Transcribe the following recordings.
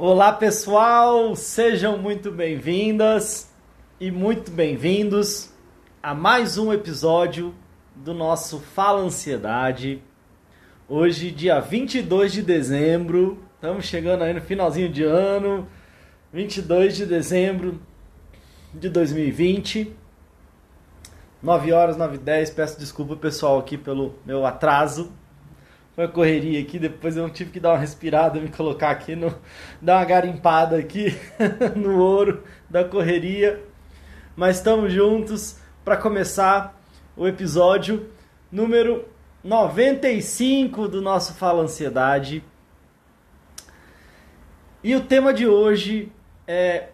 Olá pessoal, sejam muito bem-vindas e muito bem-vindos a mais um episódio do nosso Fala Ansiedade. Hoje, dia 22 de dezembro, estamos chegando aí no finalzinho de ano, 22 de dezembro de 2020. 9 horas, 9 e 10. Peço desculpa pessoal aqui pelo meu atraso. Uma correria aqui, depois eu tive que dar uma respirada, me colocar aqui, no, dar uma garimpada aqui no ouro da correria. Mas estamos juntos para começar o episódio número 95 do nosso Fala Ansiedade. E o tema de hoje é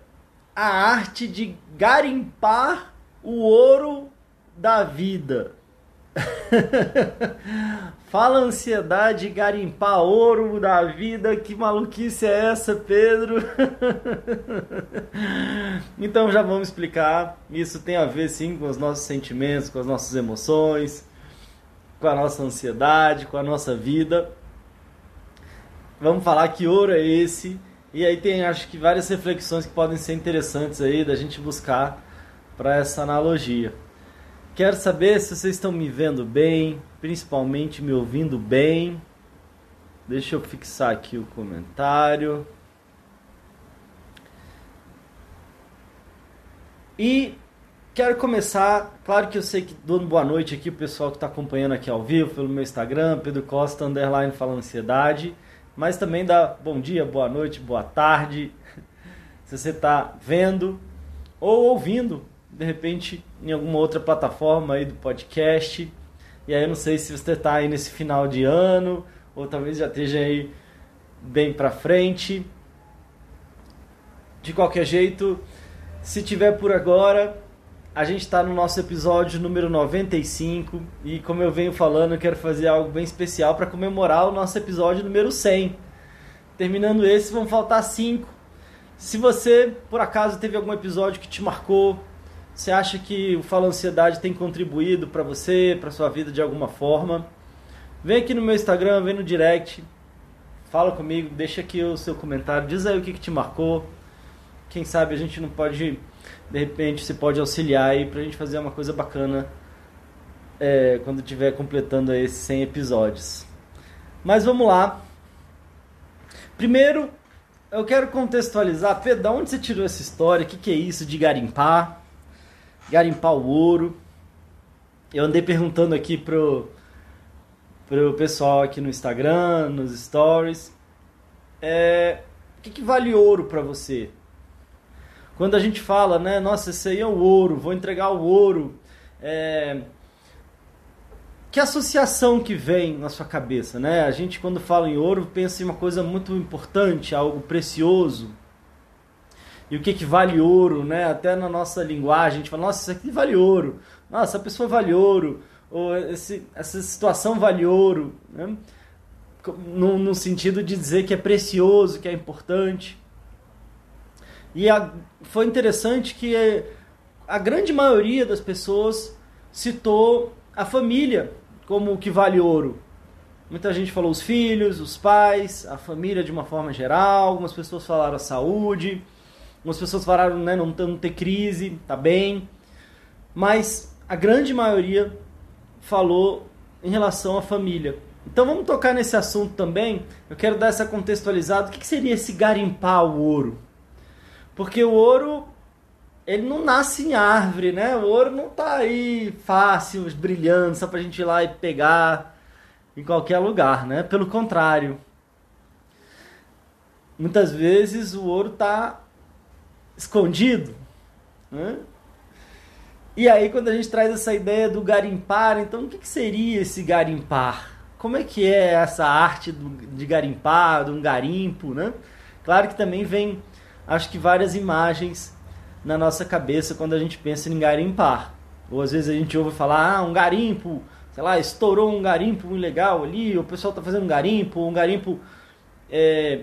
a arte de garimpar o ouro da vida. Fala ansiedade, garimpar ouro da vida, que maluquice é essa, Pedro? então já vamos explicar. Isso tem a ver sim com os nossos sentimentos, com as nossas emoções, com a nossa ansiedade, com a nossa vida. Vamos falar que ouro é esse. E aí tem acho que várias reflexões que podem ser interessantes aí da gente buscar para essa analogia. Quero saber se vocês estão me vendo bem, principalmente me ouvindo bem. Deixa eu fixar aqui o comentário. E quero começar, claro que eu sei que dando boa noite aqui o pessoal que está acompanhando aqui ao vivo pelo meu Instagram, Pedro Costa underline falando ansiedade, mas também dá bom dia, boa noite, boa tarde, se você está vendo ou ouvindo de repente em alguma outra plataforma aí do podcast. E aí eu não sei se você está aí nesse final de ano ou talvez já esteja aí bem para frente. De qualquer jeito, se tiver por agora, a gente está no nosso episódio número 95 e como eu venho falando, eu quero fazer algo bem especial para comemorar o nosso episódio número 100. Terminando esse, vão faltar 5. Se você, por acaso, teve algum episódio que te marcou, você acha que o Fala Ansiedade tem contribuído para você, para sua vida de alguma forma? Vem aqui no meu Instagram, vem no direct, fala comigo, deixa aqui o seu comentário, diz aí o que, que te marcou. Quem sabe a gente não pode, de repente, se pode auxiliar aí pra gente fazer uma coisa bacana é, quando estiver completando esses 100 episódios. Mas vamos lá. Primeiro, eu quero contextualizar, Pedro, de onde você tirou essa história? O que, que é isso de garimpar? Garimpar o ouro. Eu andei perguntando aqui pro, pro pessoal aqui no Instagram, nos stories, é, o que, que vale ouro para você? Quando a gente fala, né, nossa, esse aí é o ouro, vou entregar o ouro, é, que associação que vem na sua cabeça, né? A gente quando fala em ouro pensa em uma coisa muito importante, algo precioso, e o que, que vale ouro, né? Até na nossa linguagem, a gente fala, nossa, isso aqui vale ouro, nossa, essa pessoa vale ouro, ou esse, essa situação vale ouro, né? no, no sentido de dizer que é precioso, que é importante. E a, foi interessante que a grande maioria das pessoas citou a família como o que vale ouro. Muita gente falou os filhos, os pais, a família de uma forma geral, algumas pessoas falaram a saúde, Algumas pessoas falaram, né, não, não ter crise, tá bem. Mas a grande maioria falou em relação à família. Então vamos tocar nesse assunto também. Eu quero dar essa contextualizada. O que seria esse garimpar o ouro? Porque o ouro, ele não nasce em árvore, né? O ouro não tá aí fácil, brilhando, só pra gente ir lá e pegar em qualquer lugar, né? Pelo contrário. Muitas vezes o ouro tá escondido. Né? E aí quando a gente traz essa ideia do garimpar, então o que, que seria esse garimpar? Como é que é essa arte do, de garimpar, de um garimpo, né? Claro que também vem, acho que várias imagens na nossa cabeça quando a gente pensa em garimpar. Ou às vezes a gente ouve falar, ah, um garimpo, sei lá, estourou um garimpo ilegal ali, o pessoal está fazendo um garimpo, um garimpo, é,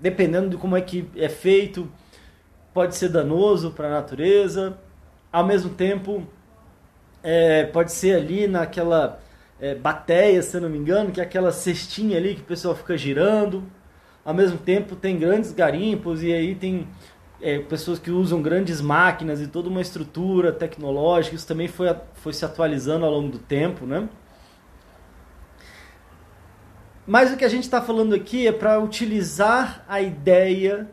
dependendo de como é que é feito, pode ser danoso para a natureza, ao mesmo tempo é, pode ser ali naquela é, bateia, se não me engano, que é aquela cestinha ali que o pessoal fica girando. ao mesmo tempo tem grandes garimpos e aí tem é, pessoas que usam grandes máquinas e toda uma estrutura tecnológica, isso também foi, foi se atualizando ao longo do tempo, né? Mas o que a gente está falando aqui é para utilizar a ideia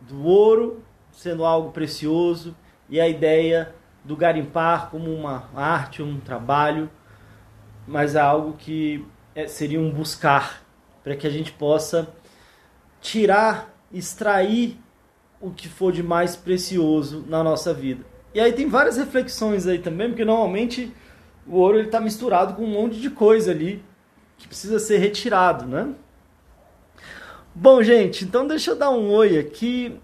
do ouro sendo algo precioso e a ideia do garimpar como uma arte, um trabalho, mas é algo que é, seria um buscar para que a gente possa tirar, extrair o que for de mais precioso na nossa vida. E aí tem várias reflexões aí também, porque normalmente o ouro está misturado com um monte de coisa ali que precisa ser retirado, né? Bom, gente, então deixa eu dar um oi aqui.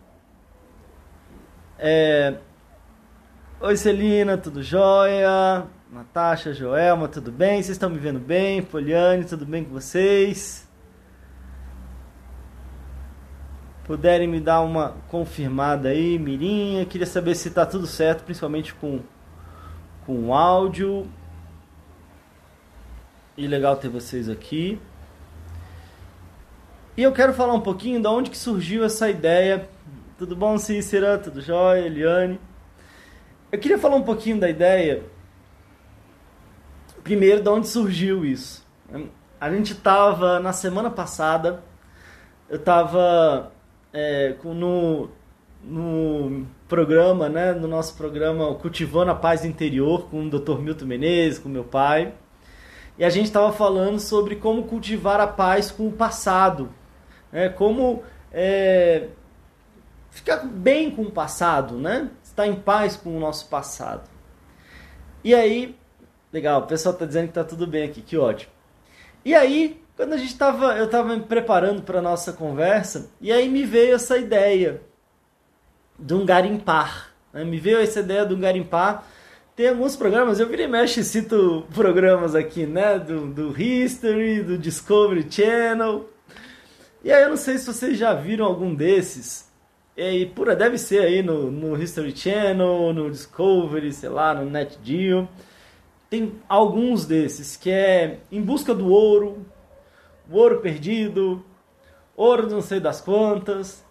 É... Oi, Celina, tudo jóia? Natasha, Joelma, tudo bem? Vocês estão me vendo bem? Poliane, tudo bem com vocês? Puderem me dar uma confirmada aí, Mirinha. Queria saber se está tudo certo, principalmente com, com o áudio. E legal ter vocês aqui. E eu quero falar um pouquinho de onde que surgiu essa ideia. Tudo bom, Cícera? Tudo jóia? Eliane? Eu queria falar um pouquinho da ideia. Primeiro, de onde surgiu isso. A gente estava, na semana passada, eu estava é, no, no programa, né, no nosso programa Cultivando a Paz Interior, com o Dr. Milton Menezes, com meu pai. E a gente estava falando sobre como cultivar a paz com o passado. Né? Como é, ficar bem com o passado, né? Estar em paz com o nosso passado. E aí, legal, o pessoal está dizendo que está tudo bem aqui, que ótimo. E aí, quando a gente estava, eu estava me preparando para nossa conversa, e aí me veio essa ideia de um garimpar. Né? Me veio essa ideia de um garimpar tem alguns programas, eu virei mexe cito programas aqui, né? Do, do History, do Discovery Channel. E aí eu não sei se vocês já viram algum desses. E pura, deve ser aí no, no History Channel, no Discovery, sei lá, no Net Geo. Tem alguns desses que é Em Busca do Ouro, O Ouro Perdido, Ouro não sei das quantas.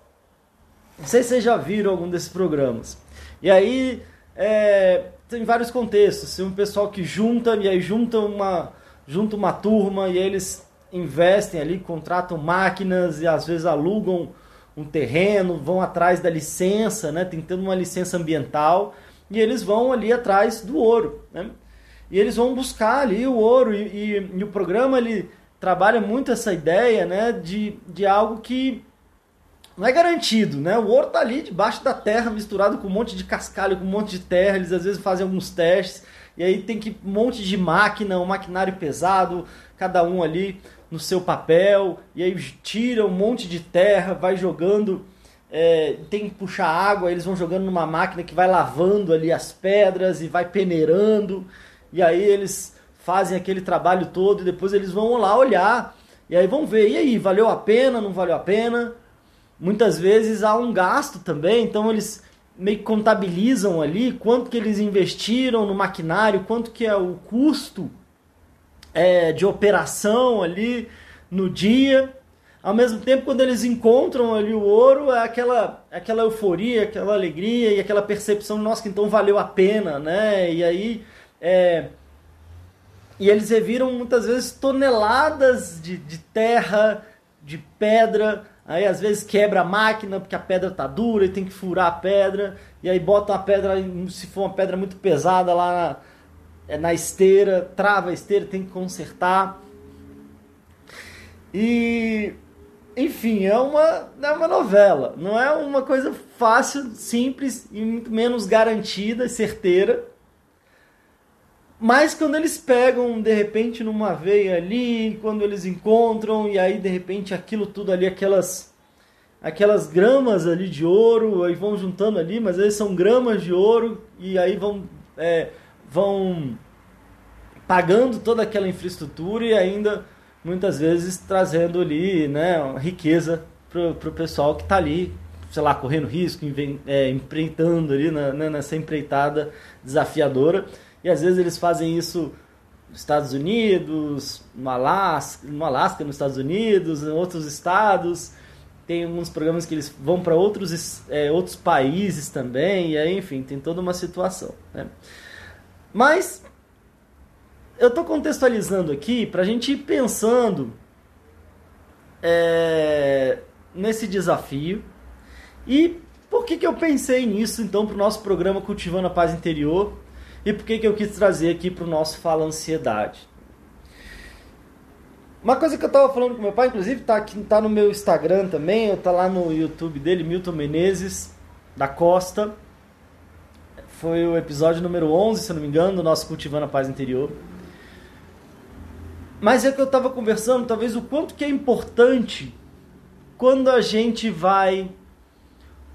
Não sei se vocês já viram algum desses programas. E aí é, tem vários contextos. Tem um pessoal que junta e aí junta uma, junta uma turma e eles investem ali, contratam máquinas e às vezes alugam um terreno, vão atrás da licença, né, tentando uma licença ambiental e eles vão ali atrás do ouro, né? E eles vão buscar ali o ouro e, e, e o programa ele trabalha muito essa ideia, né, de, de algo que não é garantido, né? O ouro tá ali debaixo da terra, misturado com um monte de cascalho, com um monte de terra. Eles às vezes fazem alguns testes e aí tem que um monte de máquina, um maquinário pesado, cada um ali no seu papel, e aí tira um monte de terra, vai jogando, é, tem que puxar água, eles vão jogando numa máquina que vai lavando ali as pedras e vai peneirando, e aí eles fazem aquele trabalho todo e depois eles vão lá olhar, e aí vão ver, e aí, valeu a pena, não valeu a pena? muitas vezes há um gasto também, então eles meio que contabilizam ali quanto que eles investiram no maquinário, quanto que é o custo é, de operação ali no dia. Ao mesmo tempo, quando eles encontram ali o ouro, é aquela, aquela euforia, aquela alegria e aquela percepção, nossa, que então valeu a pena, né? E aí, é, e eles reviram muitas vezes toneladas de, de terra, de pedra, Aí às vezes quebra a máquina porque a pedra tá dura e tem que furar a pedra. E aí bota a pedra, se for uma pedra muito pesada lá é, na esteira, trava a esteira, tem que consertar. E enfim, é uma, é uma novela. Não é uma coisa fácil, simples e muito menos garantida certeira. Mas quando eles pegam de repente numa veia ali, quando eles encontram e aí de repente aquilo tudo ali, aquelas aquelas gramas ali de ouro, aí vão juntando ali, mas eles são gramas de ouro e aí vão é, vão pagando toda aquela infraestrutura e ainda muitas vezes trazendo ali, né, riqueza pro, pro pessoal que está ali, sei lá, correndo risco, é, empreitando ali na, né, nessa empreitada desafiadora. E às vezes eles fazem isso Estados Unidos, no Alasca, no Alasca, nos Estados Unidos, em outros estados. Tem alguns programas que eles vão para outros, é, outros países também, e aí, enfim, tem toda uma situação. Né? Mas eu estou contextualizando aqui para a gente ir pensando é, nesse desafio e por que, que eu pensei nisso então para o nosso programa Cultivando a Paz Interior e por que, que eu quis trazer aqui para o nosso Fala Ansiedade. Uma coisa que eu estava falando com meu pai, inclusive está aqui, tá no meu Instagram também, está lá no YouTube dele, Milton Menezes da Costa. Foi o episódio número 11, se não me engano, do nosso Cultivando a Paz Interior. Mas é que eu estava conversando, talvez o quanto que é importante quando a gente vai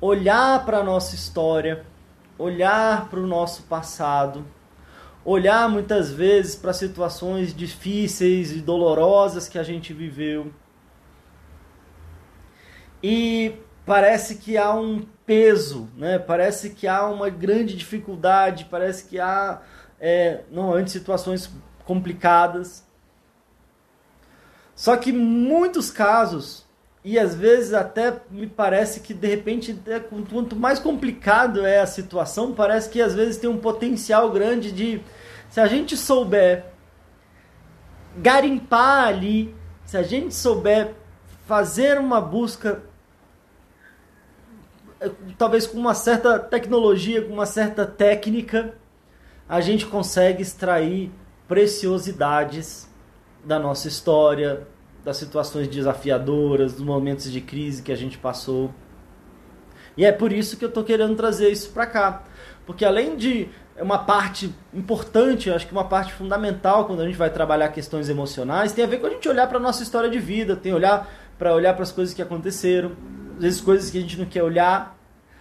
olhar para a nossa história, olhar para o nosso passado, olhar muitas vezes para situações difíceis e dolorosas que a gente viveu. E parece que há um peso, né? parece que há uma grande dificuldade, parece que há é, normalmente situações complicadas. Só que muitos casos e às vezes até me parece que de repente, quanto mais complicado é a situação, parece que às vezes tem um potencial grande de, se a gente souber garimpar ali, se a gente souber fazer uma busca, talvez com uma certa tecnologia, com uma certa técnica, a gente consegue extrair preciosidades da nossa história, das situações desafiadoras, dos momentos de crise que a gente passou. E é por isso que eu estou querendo trazer isso para cá. Porque além de uma parte importante, acho que uma parte fundamental quando a gente vai trabalhar questões emocionais, tem a ver com a gente olhar para a nossa história de vida, tem olhar para olhar para as coisas que aconteceram, às vezes coisas que a gente não quer olhar,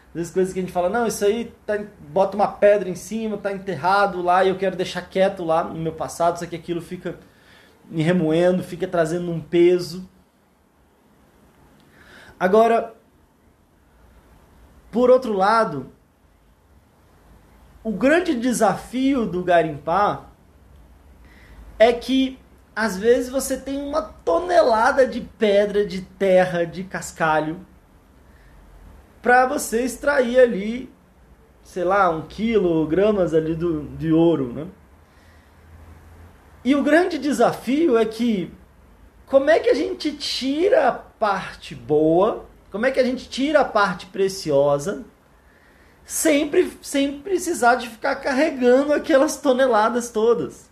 às vezes coisas que a gente fala, não, isso aí tá, bota uma pedra em cima, tá enterrado lá e eu quero deixar quieto lá no meu passado, só que aquilo fica me remoendo, fica trazendo um peso. Agora, por outro lado, o grande desafio do garimpar é que às vezes você tem uma tonelada de pedra, de terra, de cascalho para você extrair ali, sei lá, um quilo, gramas ali do, de ouro, né? E o grande desafio é que como é que a gente tira a parte boa, como é que a gente tira a parte preciosa, sempre sem precisar de ficar carregando aquelas toneladas todas.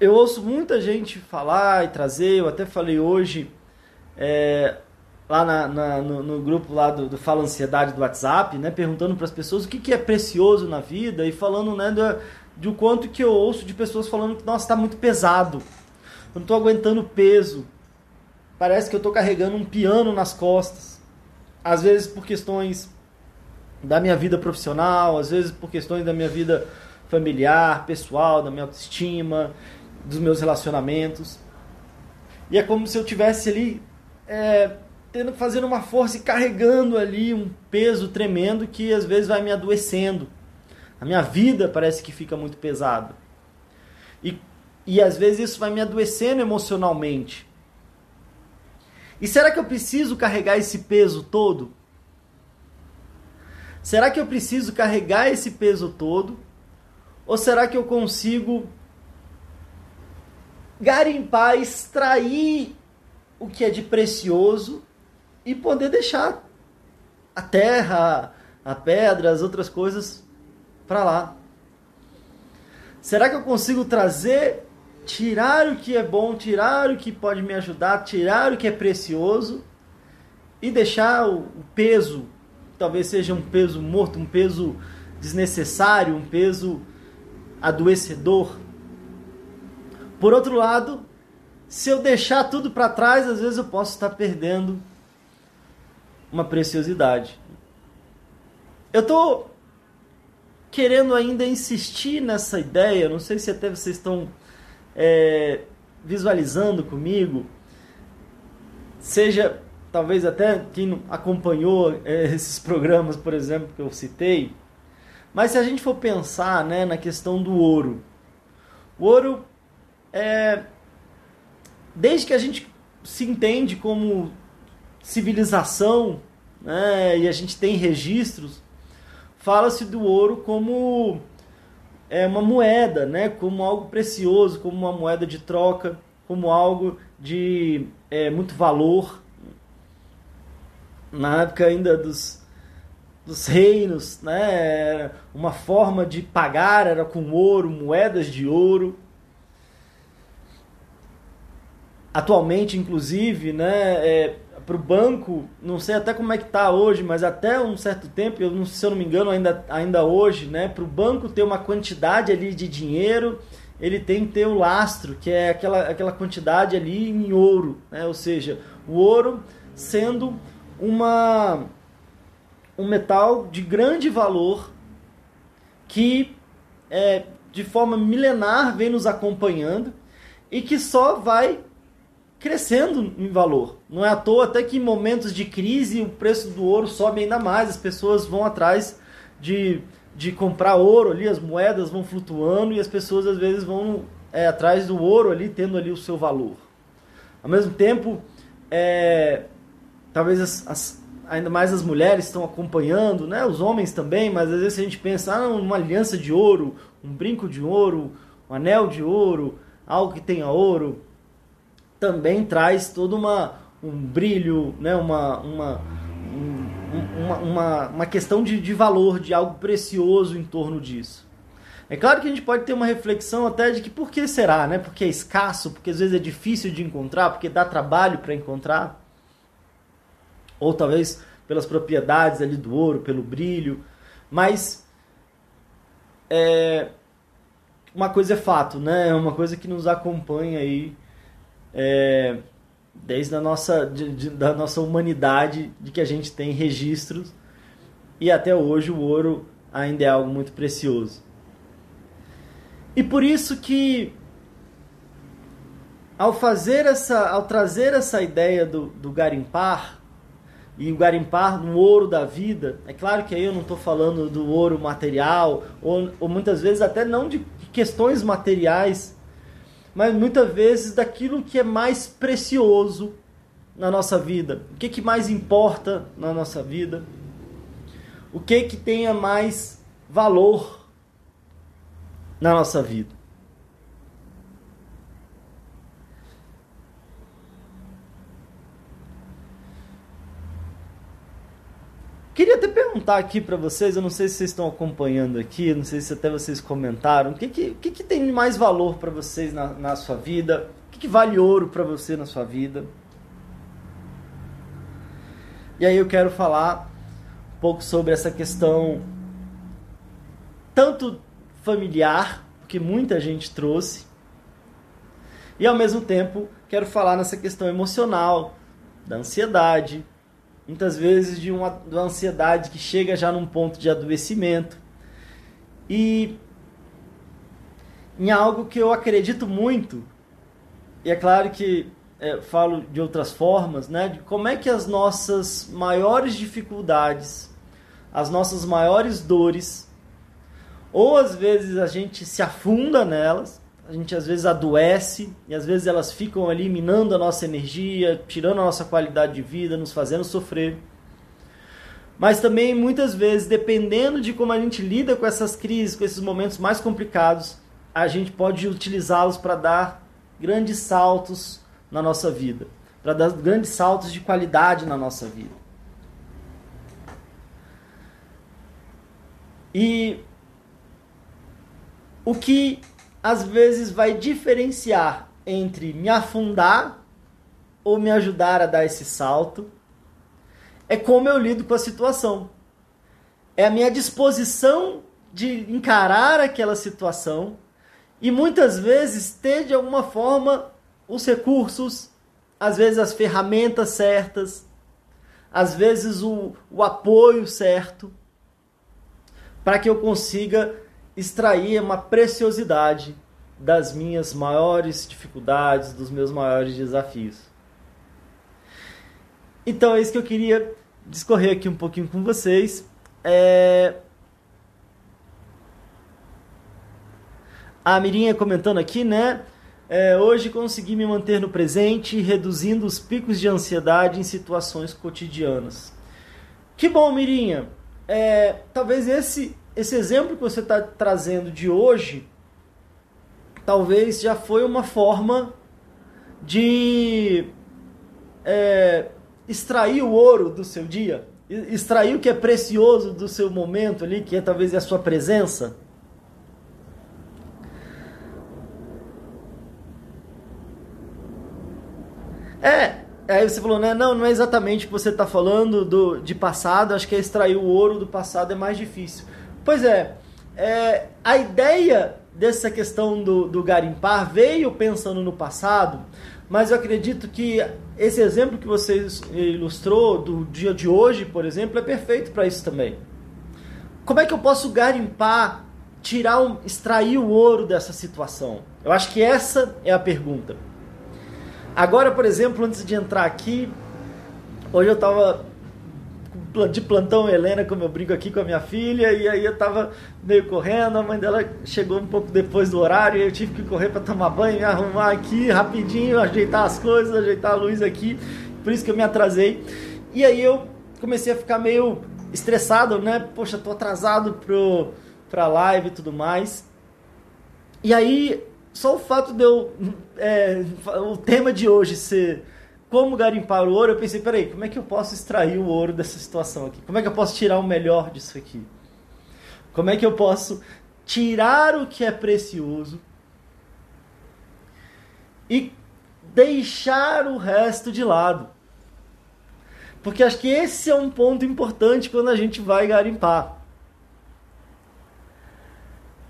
Eu ouço muita gente falar e trazer, eu até falei hoje, é, lá na, na, no, no, grupo lá do, do, Fala Ansiedade do WhatsApp, né, perguntando para as pessoas o que, que é precioso na vida e falando né, do, de o quanto que eu ouço de pessoas falando que, nossa, está muito pesado, eu não estou aguentando peso, parece que eu estou carregando um piano nas costas, às vezes por questões da minha vida profissional, às vezes por questões da minha vida familiar, pessoal, da minha autoestima, dos meus relacionamentos. E é como se eu tivesse ali é, tendo fazendo uma força e carregando ali um peso tremendo que às vezes vai me adoecendo. A minha vida parece que fica muito pesada. E, e às vezes isso vai me adoecendo emocionalmente. E será que eu preciso carregar esse peso todo? Será que eu preciso carregar esse peso todo? Ou será que eu consigo garimpar, extrair o que é de precioso e poder deixar a terra, a pedra, as outras coisas para lá. Será que eu consigo trazer, tirar o que é bom, tirar o que pode me ajudar, tirar o que é precioso e deixar o peso, talvez seja um peso morto, um peso desnecessário, um peso adoecedor? Por outro lado, se eu deixar tudo para trás, às vezes eu posso estar perdendo uma preciosidade. Eu estou querendo ainda insistir nessa ideia, não sei se até vocês estão é, visualizando comigo, seja talvez até quem acompanhou é, esses programas, por exemplo, que eu citei, Mas se a gente for pensar né, na questão do ouro, o ouro é. Desde que a gente se entende como civilização, né, e a gente tem registros, fala-se do ouro como é, uma moeda, né, como algo precioso, como uma moeda de troca, como algo de é, muito valor. Na época ainda dos, dos reinos, né, uma forma de pagar era com ouro, moedas de ouro. Atualmente, inclusive, né, é, para o banco, não sei até como é que está hoje, mas até um certo tempo, eu não, se eu não me engano, ainda, ainda hoje, né, para o banco ter uma quantidade ali de dinheiro, ele tem que ter o lastro, que é aquela, aquela quantidade ali em ouro, né, ou seja, o ouro sendo uma, um metal de grande valor que é, de forma milenar vem nos acompanhando e que só vai crescendo em valor. Não é à toa até que em momentos de crise o preço do ouro sobe ainda mais, as pessoas vão atrás de, de comprar ouro ali, as moedas vão flutuando e as pessoas às vezes vão é, atrás do ouro ali, tendo ali o seu valor. Ao mesmo tempo, é, talvez as, as, ainda mais as mulheres estão acompanhando, né? os homens também, mas às vezes a gente pensa ah, uma aliança de ouro, um brinco de ouro, um anel de ouro, algo que tenha ouro, também traz todo uma, um brilho, né? uma, uma, um, uma, uma, uma questão de, de valor, de algo precioso em torno disso. É claro que a gente pode ter uma reflexão até de que por que será, né? Porque é escasso, porque às vezes é difícil de encontrar, porque dá trabalho para encontrar. Ou talvez pelas propriedades ali do ouro, pelo brilho. Mas é, uma coisa é fato, né? É uma coisa que nos acompanha aí é, desde a nossa, de, de, da nossa humanidade, de que a gente tem registros, e até hoje o ouro ainda é algo muito precioso. E por isso que ao fazer essa, ao trazer essa ideia do, do garimpar, e o garimpar no ouro da vida, é claro que aí eu não estou falando do ouro material, ou, ou muitas vezes até não de questões materiais, mas muitas vezes daquilo que é mais precioso na nossa vida. O que, que mais importa na nossa vida? O que que tenha mais valor na nossa vida? Queria até perguntar aqui para vocês, eu não sei se vocês estão acompanhando aqui, não sei se até vocês comentaram, o que, que, que, que tem mais valor para vocês na, na sua vida? O que, que vale ouro para você na sua vida? E aí eu quero falar um pouco sobre essa questão tanto familiar, que muita gente trouxe, e ao mesmo tempo quero falar nessa questão emocional, da ansiedade, muitas vezes de uma, de uma ansiedade que chega já num ponto de adoecimento. E em algo que eu acredito muito, e é claro que é, falo de outras formas, né, de como é que as nossas maiores dificuldades, as nossas maiores dores, ou às vezes a gente se afunda nelas, a gente às vezes adoece e às vezes elas ficam ali minando a nossa energia, tirando a nossa qualidade de vida, nos fazendo sofrer. Mas também muitas vezes, dependendo de como a gente lida com essas crises, com esses momentos mais complicados, a gente pode utilizá-los para dar grandes saltos na nossa vida, para dar grandes saltos de qualidade na nossa vida. E o que às vezes vai diferenciar entre me afundar ou me ajudar a dar esse salto. É como eu lido com a situação. É a minha disposição de encarar aquela situação e muitas vezes ter de alguma forma os recursos, às vezes as ferramentas certas, às vezes o, o apoio certo, para que eu consiga extrair uma preciosidade das minhas maiores dificuldades, dos meus maiores desafios. Então é isso que eu queria discorrer aqui um pouquinho com vocês. É... A Mirinha comentando aqui, né? É, hoje consegui me manter no presente, reduzindo os picos de ansiedade em situações cotidianas. Que bom, Mirinha. É, talvez esse, esse exemplo que você está trazendo de hoje, talvez já foi uma forma de é, extrair o ouro do seu dia, extrair o que é precioso do seu momento ali, que é talvez a sua presença. É, aí você falou, né? Não, não é exatamente o que você está falando do, de passado, acho que é extrair o ouro do passado é mais difícil. Pois é, é a ideia dessa questão do, do garimpar veio pensando no passado, mas eu acredito que esse exemplo que você ilustrou do dia de hoje, por exemplo, é perfeito para isso também. Como é que eu posso garimpar, tirar, um, extrair o ouro dessa situação? Eu acho que essa é a pergunta. Agora, por exemplo, antes de entrar aqui, hoje eu estava de plantão Helena, como eu brinco aqui com a minha filha, e aí eu estava meio correndo, a mãe dela chegou um pouco depois do horário, e eu tive que correr para tomar banho, me arrumar aqui rapidinho, ajeitar as coisas, ajeitar a luz aqui, por isso que eu me atrasei. E aí eu comecei a ficar meio estressado, né? Poxa, tô atrasado pro pra live e tudo mais. E aí só o fato de eu. É, o tema de hoje ser como garimpar o ouro, eu pensei, peraí, como é que eu posso extrair o ouro dessa situação aqui? Como é que eu posso tirar o melhor disso aqui? Como é que eu posso tirar o que é precioso e deixar o resto de lado? Porque acho que esse é um ponto importante quando a gente vai garimpar.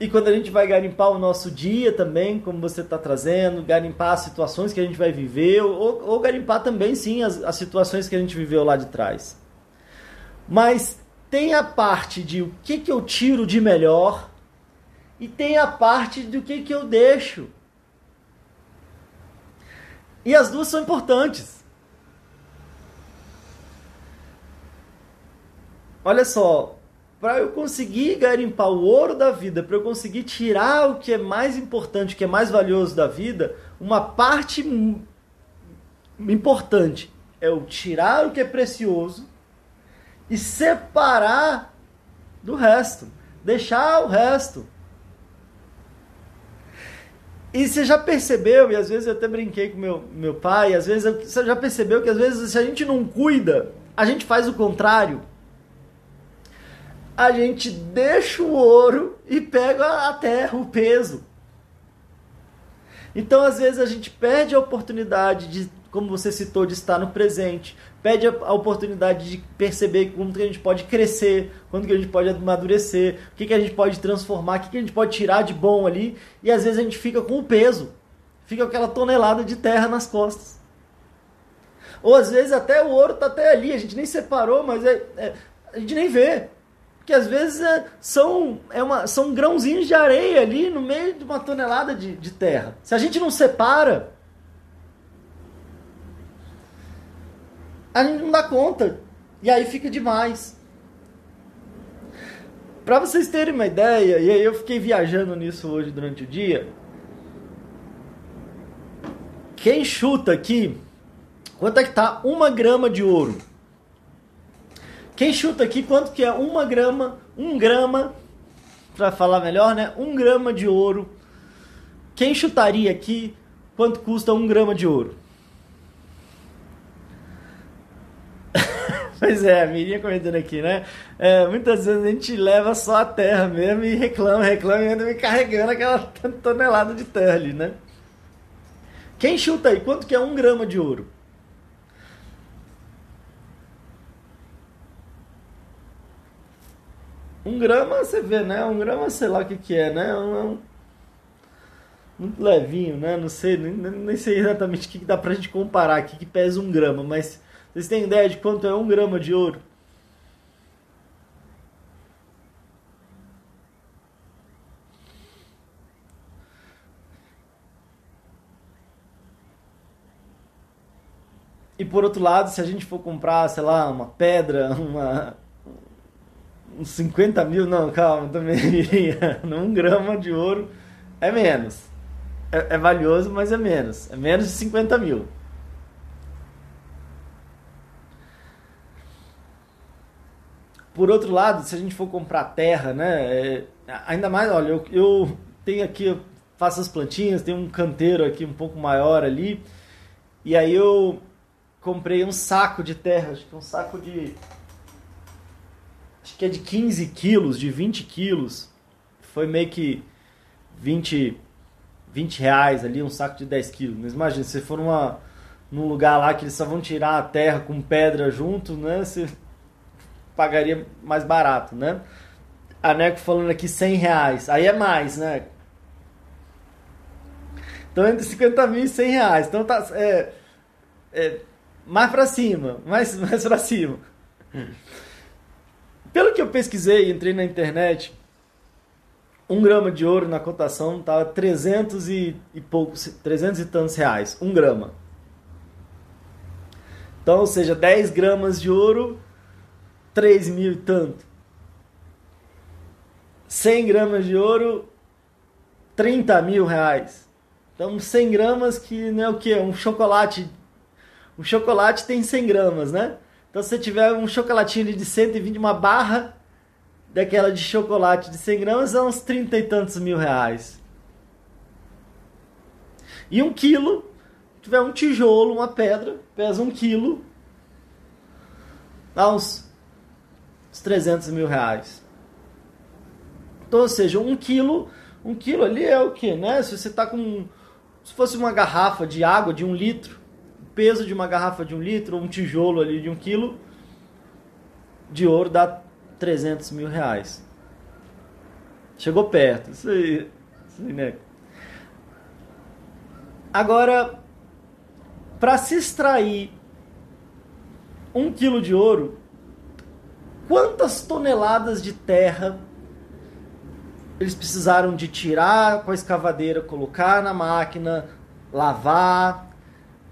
E quando a gente vai garimpar o nosso dia também, como você está trazendo, garimpar as situações que a gente vai viver, ou, ou garimpar também, sim, as, as situações que a gente viveu lá de trás. Mas tem a parte de o que, que eu tiro de melhor e tem a parte do que, que eu deixo. E as duas são importantes. Olha só, para eu conseguir garimpar o ouro da vida, para eu conseguir tirar o que é mais importante, o que é mais valioso da vida, uma parte importante é eu tirar o que é precioso e separar do resto, deixar o resto. E você já percebeu, e às vezes eu até brinquei com meu, meu pai, às vezes você já percebeu que às vezes se a gente não cuida, a gente faz o contrário a gente deixa o ouro e pega a terra, o peso. Então, às vezes, a gente perde a oportunidade de, como você citou, de estar no presente, perde a oportunidade de perceber como que a gente pode crescer, quando que a gente pode amadurecer, o que, que a gente pode transformar, o que, que a gente pode tirar de bom ali, e às vezes a gente fica com o peso, fica aquela tonelada de terra nas costas. Ou às vezes até o ouro está até ali, a gente nem separou, mas é, é, a gente nem vê que às vezes é, são, é uma, são grãozinhos de areia ali no meio de uma tonelada de, de terra. Se a gente não separa, a gente não dá conta. E aí fica demais. Para vocês terem uma ideia, e aí eu fiquei viajando nisso hoje durante o dia. Quem chuta aqui, quanto é que tá uma grama de ouro? Quem chuta aqui quanto que é uma grama, um grama, para falar melhor, né? Um grama de ouro. Quem chutaria aqui quanto custa um grama de ouro? pois é, a Miriam comentando aqui, né? É, muitas vezes a gente leva só a terra mesmo e reclama, reclama e anda me carregando aquela tonelada de terra ali, né? Quem chuta aí? Quanto que é um grama de ouro? Um grama, você vê, né? Um grama, sei lá o que, que é, né? Um, um, muito levinho, né? Não sei, nem, nem sei exatamente o que, que dá pra gente comparar aqui que pesa um grama, mas vocês têm ideia de quanto é um grama de ouro? E por outro lado, se a gente for comprar, sei lá, uma pedra, uma, uns 50 mil, não, calma, também. Num grama de ouro É menos. É, é valioso, mas é menos. É menos de 50 mil. Por outro lado, se a gente for comprar terra, né? É, ainda mais, olha, eu, eu tenho aqui, eu faço as plantinhas, tem um canteiro aqui um pouco maior ali. E aí eu comprei um saco de terra, acho que um saco de. Acho que é de 15 quilos, de 20 quilos. Foi meio que 20, 20 reais ali, um saco de 10 quilos. Mas imagina, se for numa, num lugar lá que eles só vão tirar a terra com pedra junto, né? Você pagaria mais barato, né? A Neco falando aqui 100 reais. Aí é mais, né? Então entre 50 mil e 100 reais. Então tá. É, é, mais para cima. Mais, mais para cima. Pelo que eu pesquisei, entrei na internet. Um grama de ouro na cotação tava 300 e, e poucos, 300 e tantos reais. Um grama. Então, ou seja, 10 gramas de ouro, 3 mil e tanto. 100 gramas de ouro, 30 mil reais. Então, 100 gramas que não é o que? Um chocolate. Um chocolate tem 100 gramas, né? Então, se você tiver um chocolatinho de 120, uma barra daquela de chocolate de 100 gramas, é uns 30 e tantos mil reais. E um quilo, se tiver um tijolo, uma pedra, pesa um quilo, dá uns, uns 300 mil reais. Então, ou seja, um quilo, um quilo ali é o que, né? Se você está com se fosse uma garrafa de água de um litro, peso de uma garrafa de um litro, ou um tijolo ali de um quilo de ouro dá 300 mil reais. Chegou perto. Isso aí, isso aí né? Agora, para se extrair um quilo de ouro, quantas toneladas de terra eles precisaram de tirar com a escavadeira, colocar na máquina, lavar.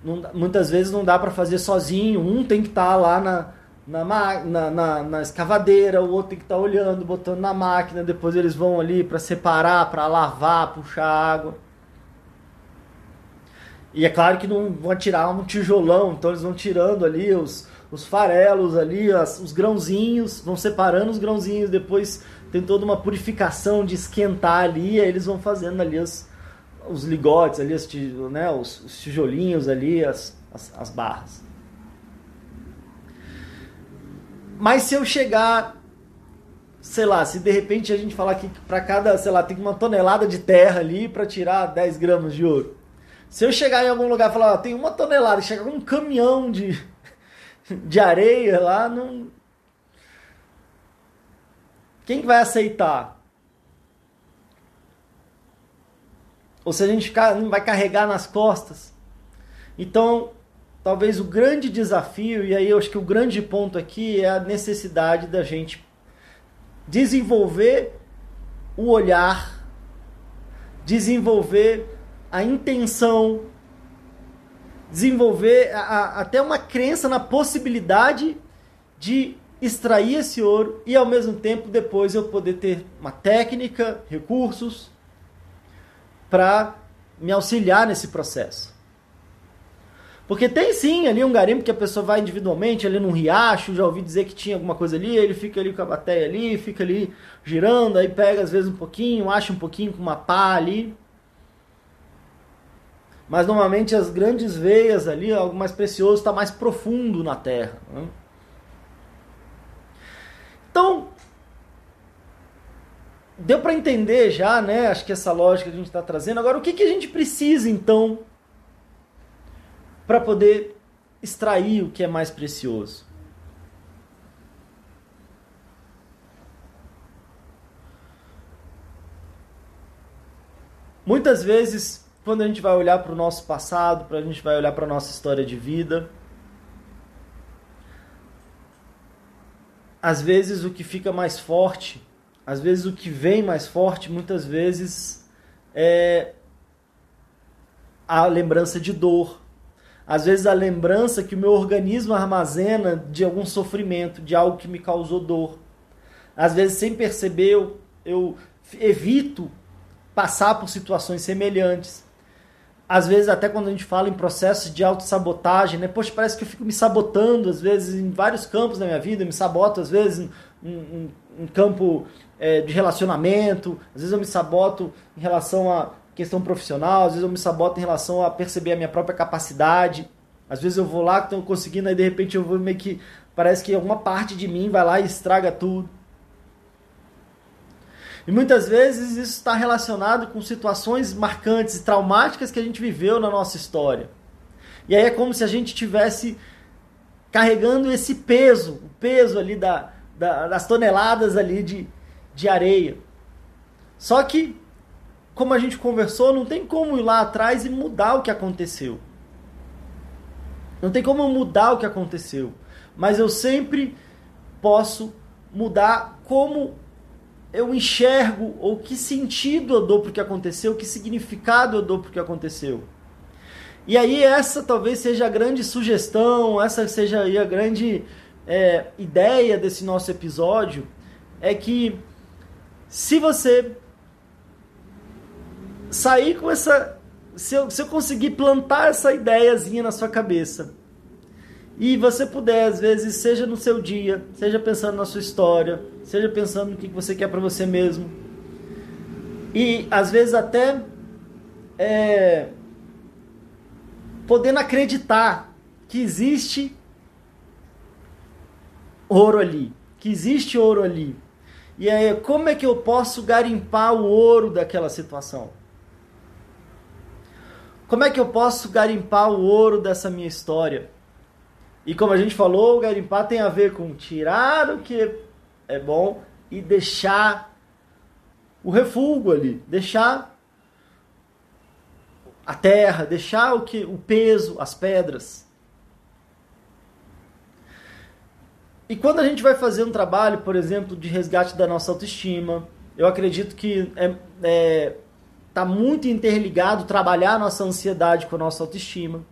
Não, muitas vezes não dá para fazer sozinho. Um tem que estar tá lá na, na, na, na, na, escavadeira, o outro tem que estar tá olhando, botando na máquina. Depois eles vão ali para separar, para lavar, puxar água. E é claro que não vão tirar um tijolão, então eles vão tirando ali os, os farelos ali, as, os grãozinhos, vão separando os grãozinhos, depois tem toda uma purificação de esquentar ali, aí eles vão fazendo ali os, os ligotes, ali, os, né, os, os tijolinhos ali, as, as, as barras. Mas se eu chegar, sei lá, se de repente a gente falar que para cada, sei lá, tem uma tonelada de terra ali para tirar 10 gramas de ouro. Se eu chegar em algum lugar e falar, ó, tem uma tonelada, chegar com um caminhão de, de areia lá, não, quem vai aceitar? Ou se a gente vai carregar nas costas? Então, talvez o grande desafio, e aí eu acho que o grande ponto aqui é a necessidade da gente desenvolver o olhar, desenvolver a intenção, desenvolver a, até uma crença na possibilidade de extrair esse ouro e ao mesmo tempo depois eu poder ter uma técnica, recursos para me auxiliar nesse processo. Porque tem sim ali um garimpo que a pessoa vai individualmente ali num riacho, já ouvi dizer que tinha alguma coisa ali, ele fica ali com a bateia ali, fica ali girando, aí pega às vezes um pouquinho, acha um pouquinho com uma pá ali. Mas normalmente as grandes veias ali, algo mais precioso, está mais profundo na terra. Né? Então, deu para entender já, né? Acho que essa lógica que a gente está trazendo. Agora, o que, que a gente precisa então para poder extrair o que é mais precioso? Muitas vezes, quando a gente vai olhar para o nosso passado, para a gente vai olhar para a nossa história de vida, às vezes o que fica mais forte, às vezes o que vem mais forte, muitas vezes é a lembrança de dor. Às vezes a lembrança que o meu organismo armazena de algum sofrimento, de algo que me causou dor. Às vezes sem perceber eu, eu evito passar por situações semelhantes. Às vezes, até quando a gente fala em processos de autossabotagem, né? Poxa, parece que eu fico me sabotando, às vezes, em vários campos da minha vida. Eu me saboto, às vezes, em, em campo é, de relacionamento, às vezes eu me saboto em relação à questão profissional, às vezes eu me saboto em relação a perceber a minha própria capacidade. Às vezes eu vou lá, estou conseguindo, aí de repente eu vou meio que. Parece que alguma parte de mim vai lá e estraga tudo. E muitas vezes isso está relacionado com situações marcantes e traumáticas que a gente viveu na nossa história. E aí é como se a gente tivesse carregando esse peso, o peso ali da, da, das toneladas ali de, de areia. Só que, como a gente conversou, não tem como ir lá atrás e mudar o que aconteceu. Não tem como mudar o que aconteceu. Mas eu sempre posso mudar como eu enxergo ou que sentido eu dou para o que aconteceu, que significado eu dou para o que aconteceu. E aí essa talvez seja a grande sugestão, essa seja a grande é, ideia desse nosso episódio, é que se você sair com essa. Se eu, se eu conseguir plantar essa ideiazinha na sua cabeça, e você puder, às vezes, seja no seu dia, seja pensando na sua história, seja pensando no que você quer para você mesmo. E às vezes até é, podendo acreditar que existe ouro ali, que existe ouro ali. E aí, como é que eu posso garimpar o ouro daquela situação? Como é que eu posso garimpar o ouro dessa minha história? E como a gente falou, garimpar tem a ver com tirar o que é bom e deixar o refúgio ali, deixar a terra, deixar o que o peso, as pedras. E quando a gente vai fazer um trabalho, por exemplo, de resgate da nossa autoestima, eu acredito que é, é tá muito interligado trabalhar a nossa ansiedade com a nossa autoestima.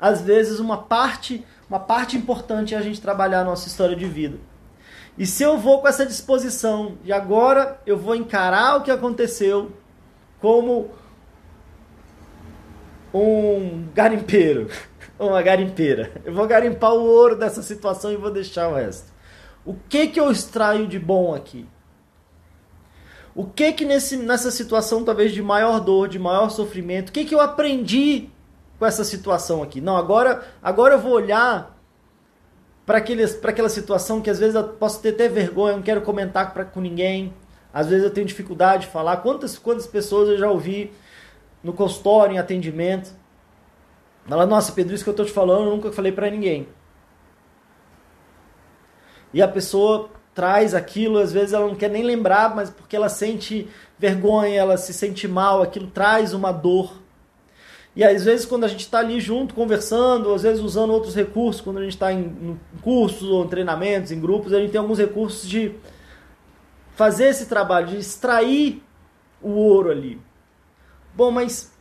Às vezes uma parte uma parte importante é a gente trabalhar a nossa história de vida. E se eu vou com essa disposição de agora eu vou encarar o que aconteceu como um garimpeiro, uma garimpeira. Eu vou garimpar o ouro dessa situação e vou deixar o resto. O que que eu extraio de bom aqui? O que que nesse, nessa situação talvez de maior dor, de maior sofrimento, o que que eu aprendi com essa situação aqui. Não, agora, agora eu vou olhar para aquela situação que às vezes eu posso ter até vergonha, não quero comentar pra, com ninguém. Às vezes eu tenho dificuldade de falar. Quantas, quantas pessoas eu já ouvi no consultório, em atendimento, falar, nossa, Pedro, isso que eu estou te falando, eu nunca falei para ninguém. E a pessoa traz aquilo, às vezes ela não quer nem lembrar, mas porque ela sente vergonha, ela se sente mal, aquilo traz uma dor. E às vezes quando a gente está ali junto, conversando, às vezes usando outros recursos, quando a gente está em, cursos ou em treinamentos, em grupos, a gente tem alguns recursos de fazer esse trabalho, de extrair o ouro ali. Bom, mas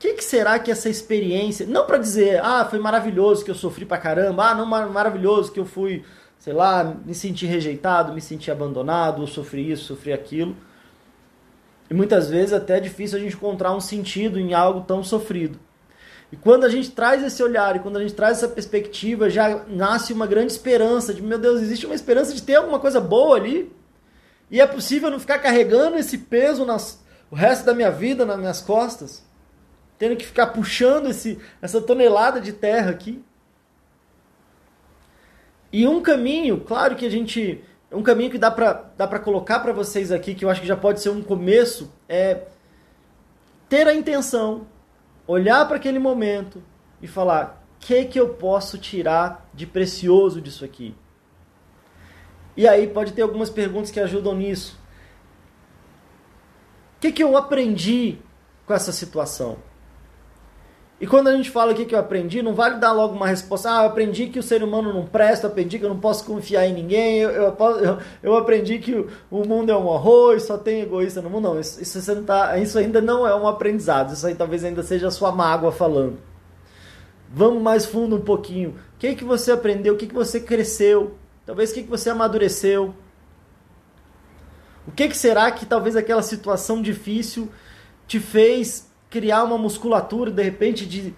que, que, será que essa experiência, não para dizer, ah, foi maravilhoso que eu sofri pra caramba, ah, não, maravilhoso que eu fui, sei lá, me senti rejeitado, me senti abandonado, ou sofri isso, sofri aquilo. E muitas vezes até é difícil a gente encontrar um sentido em algo tão sofrido. E quando a gente traz esse olhar e quando a gente traz essa perspectiva, já nasce uma grande esperança de, meu Deus, existe uma esperança de ter alguma coisa boa ali. E é possível não ficar carregando esse peso nas, o resto da minha vida nas minhas costas, tendo que ficar puxando esse, essa tonelada de terra aqui. E um caminho, claro que a gente um caminho que dá para dá pra colocar para vocês aqui, que eu acho que já pode ser um começo, é ter a intenção, olhar para aquele momento e falar: o que, que eu posso tirar de precioso disso aqui? E aí pode ter algumas perguntas que ajudam nisso. O que, que eu aprendi com essa situação? E quando a gente fala o que, eu aprendi, não vale dar logo uma resposta. Ah, eu aprendi que o ser humano não presta, eu aprendi que eu não posso confiar em ninguém, eu, eu, eu, aprendi que o, o, mundo é um horror e só tem egoísta no mundo. Não, isso, isso, não tá, isso ainda não é um aprendizado, isso aí talvez ainda seja a sua mágoa falando. Vamos mais fundo um pouquinho. O que, que você aprendeu? O que, que você cresceu? Talvez o que, que você amadureceu? O que, que será que talvez aquela situação difícil te fez criar uma musculatura, de repente, de.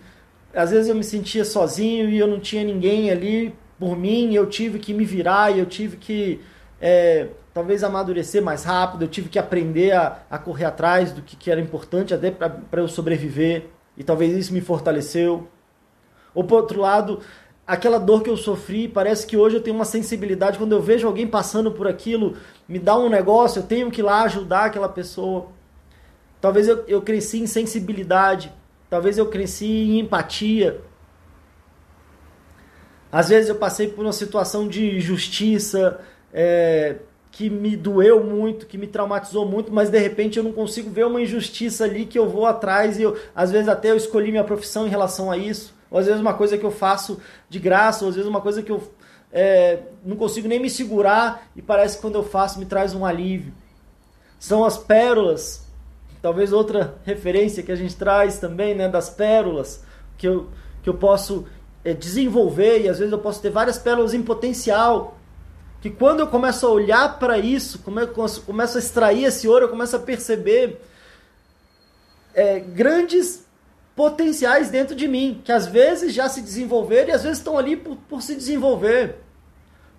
Às vezes eu me sentia sozinho e eu não tinha ninguém ali por mim, eu tive que me virar e eu tive que é, talvez amadurecer mais rápido, eu tive que aprender a, a correr atrás do que, que era importante até para eu sobreviver e talvez isso me fortaleceu. Ou por outro lado, aquela dor que eu sofri, parece que hoje eu tenho uma sensibilidade, quando eu vejo alguém passando por aquilo, me dá um negócio, eu tenho que ir lá ajudar aquela pessoa. Talvez eu, eu cresci em sensibilidade, talvez eu cresci em empatia. Às vezes eu passei por uma situação de justiça é, que me doeu muito, que me traumatizou muito, mas de repente eu não consigo ver uma injustiça ali que eu vou atrás e eu, às vezes até eu escolhi minha profissão em relação a isso, ou às vezes uma coisa que eu faço de graça, ou às vezes uma coisa que eu é, não consigo nem me segurar e parece que quando eu faço me traz um alívio. São as pérolas Talvez outra referência que a gente traz também, né, das pérolas, que eu, que eu posso é, desenvolver e às vezes eu posso ter várias pérolas em potencial. Que quando eu começo a olhar para isso, começo a extrair esse ouro, eu começo a perceber é, grandes potenciais dentro de mim, que às vezes já se desenvolveram e às vezes estão ali por, por se desenvolver.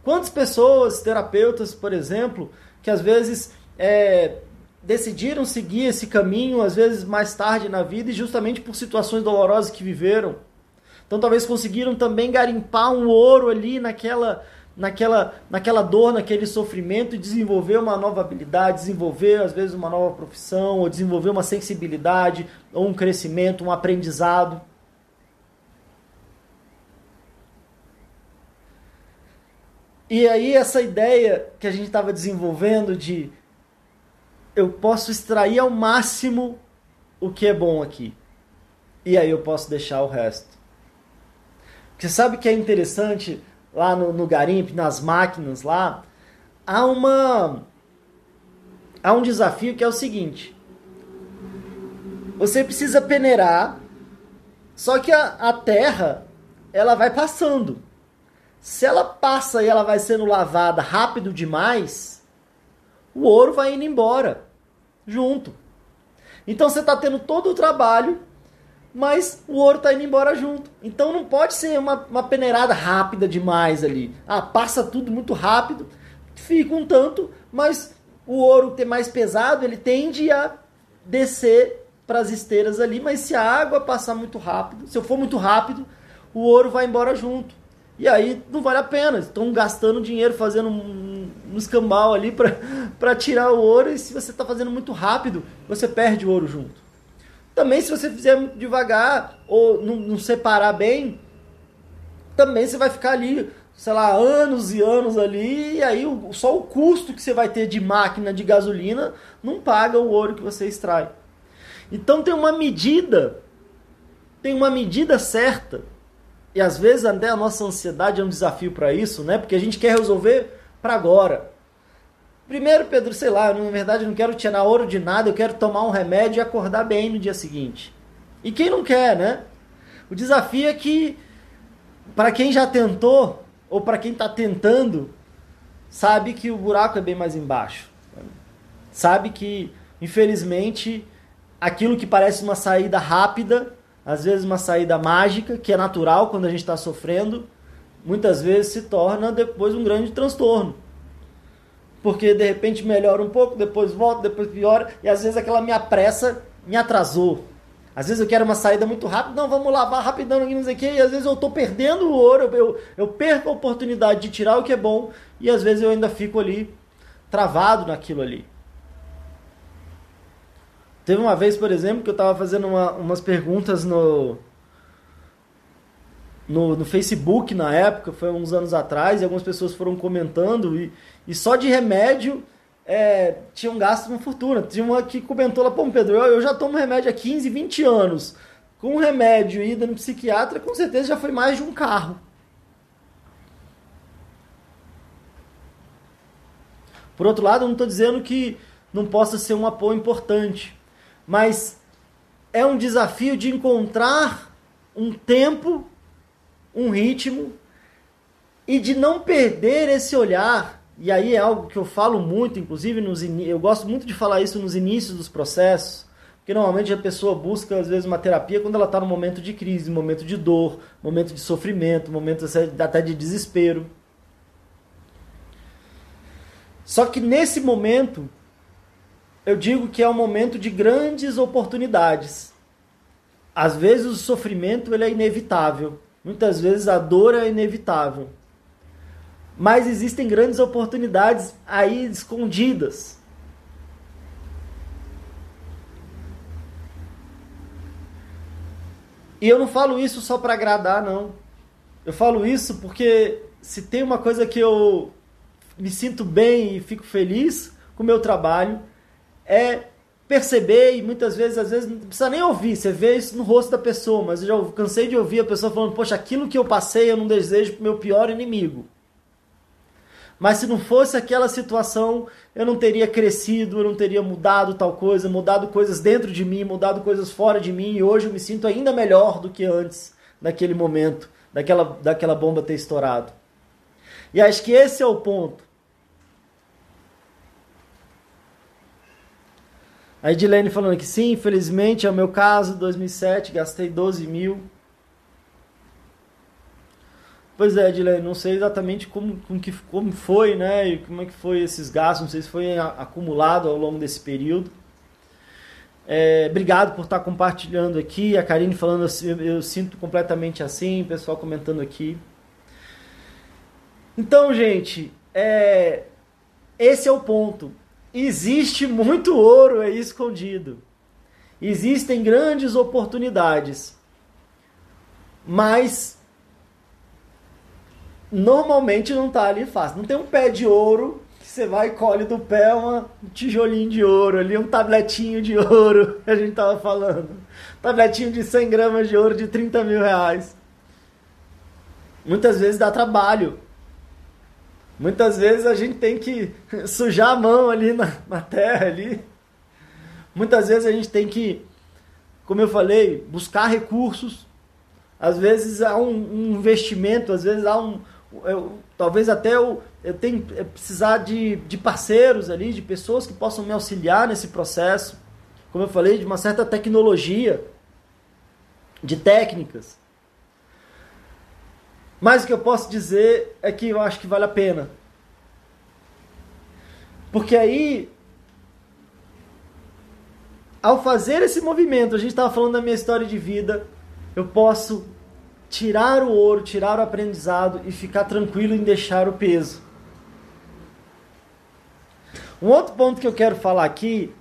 Quantas pessoas, terapeutas, por exemplo, que às vezes é, decidiram seguir esse caminho, às vezes mais tarde na vida, e justamente por situações dolorosas que viveram. Então talvez conseguiram também garimpar um ouro ali naquela, naquela, naquela dor, naquele sofrimento, e desenvolver uma nova habilidade, desenvolver às vezes uma nova profissão, ou desenvolver uma sensibilidade, ou um crescimento, um aprendizado. E aí essa ideia que a gente estava desenvolvendo de eu posso extrair ao máximo o que é bom aqui. E aí eu posso deixar o resto. Você sabe que é interessante lá no, no garimpo, nas máquinas lá, há uma há um desafio que é o seguinte. Você precisa peneirar, só que a, a terra ela vai passando. Se ela passa e ela vai sendo lavada rápido demais, o ouro vai indo embora junto. Então você está tendo todo o trabalho, mas o ouro está indo embora junto. Então não pode ser uma, uma peneirada rápida demais ali. Ah, passa tudo muito rápido, fica um tanto, mas o ouro ter mais pesado, ele tende a descer para as esteiras ali, mas se a água passar muito rápido, se eu for muito rápido, o ouro vai embora junto. E aí não vale a pena. Estão gastando dinheiro fazendo um, um escambau ali para tirar o ouro. E se você está fazendo muito rápido, você perde o ouro junto. Também, se você fizer muito devagar ou não, não separar bem, também você vai ficar ali, sei lá, anos e anos ali. E aí só o custo que você vai ter de máquina de gasolina não paga o ouro que você extrai. Então tem uma medida, tem uma medida certa e às vezes até a nossa ansiedade é um desafio para isso, né? Porque a gente quer resolver para agora. Primeiro, Pedro, sei lá, na verdade eu não quero tirar ouro de nada, eu quero tomar um remédio e acordar bem no dia seguinte. E quem não quer, né? O desafio é que, para quem já tentou, ou para quem está tentando, sabe que o buraco é bem mais embaixo. Sabe que, infelizmente, aquilo que parece uma saída rápida às vezes uma saída mágica, que é natural quando a gente está sofrendo, muitas vezes se torna depois um grande transtorno. Porque de repente melhora um pouco, depois volta, depois piora, e às vezes aquela minha pressa me atrasou. Às vezes eu quero uma saída muito rápida, não, vamos lavar rapidão aqui, não sei o quê, e às vezes eu estou perdendo o ouro, eu, eu perco a oportunidade de tirar o que é bom, e às vezes eu ainda fico ali travado naquilo ali. Teve uma vez, por exemplo, que eu estava fazendo uma, umas perguntas no, no, no, Facebook na época, foi uns anos atrás, e algumas pessoas foram comentando, e, e só de remédio é, tinham gasto uma fortuna. Tinha uma que comentou lá, pô, Pedro, eu, eu já tomo remédio há 15, 20 anos. Com remédio e ida no psiquiatra, com certeza já foi mais de um carro. Por outro lado, eu não estou dizendo que não possa ser um apoio importante mas é um desafio de encontrar um tempo, um ritmo e de não perder esse olhar e aí é algo que eu falo muito, inclusive nos eu gosto muito de falar isso nos inícios dos processos, porque normalmente a pessoa busca às vezes uma terapia quando ela está no momento de crise, momento de dor, momento de sofrimento, momento até de desespero. Só que nesse momento, eu digo que é um momento de grandes oportunidades. Às vezes o sofrimento ele é inevitável, muitas vezes a dor é inevitável. Mas existem grandes oportunidades aí escondidas. E eu não falo isso só para agradar, não. Eu falo isso porque se tem uma coisa que eu me sinto bem e fico feliz com o meu trabalho, é perceber e muitas vezes, às vezes, não precisa nem ouvir, você vê isso no rosto da pessoa, mas eu já cansei de ouvir a pessoa falando, poxa, aquilo que eu passei eu não desejo pro meu pior inimigo. Mas se não fosse aquela situação, eu não teria crescido, eu não teria mudado tal coisa, mudado coisas dentro de mim, mudado coisas fora de mim, e hoje eu me sinto ainda melhor do que antes, naquele momento, daquela, daquela bomba ter estourado. E acho que esse é o ponto. A Edilene falando que sim, infelizmente é o meu caso, 2007, gastei 12 mil. Pois é, Edilene, não sei exatamente como, como, que, como foi, né, e como é que foi esses gastos, não sei se foi acumulado ao longo desse período. É, obrigado por estar compartilhando aqui, a Karine falando assim, eu, eu sinto completamente assim, o pessoal comentando aqui. Então, gente, é, esse é o ponto. Existe muito ouro aí escondido. Existem grandes oportunidades. Mas normalmente não está ali fácil. Não tem um pé de ouro que você vai e colhe do pé uma, um tijolinho de ouro ali, um tabletinho de ouro que a gente tava falando. Tabletinho de 100 gramas de ouro de 30 mil reais. Muitas vezes dá trabalho. Muitas vezes a gente tem que sujar a mão ali na, na terra ali. Muitas vezes a gente tem que, como eu falei, buscar recursos. Às vezes há um, um investimento, às vezes há um. Eu, talvez até eu, eu tenho é, precisar de, de parceiros ali, de pessoas que possam me auxiliar nesse processo. Como eu falei, de uma certa tecnologia, de técnicas. Mas o que eu posso dizer é que eu acho que vale a pena. Porque aí, ao fazer esse movimento, a gente estava falando da minha história de vida, eu posso tirar o ouro, tirar o aprendizado e ficar tranquilo em deixar o peso. Um outro ponto que eu quero falar aqui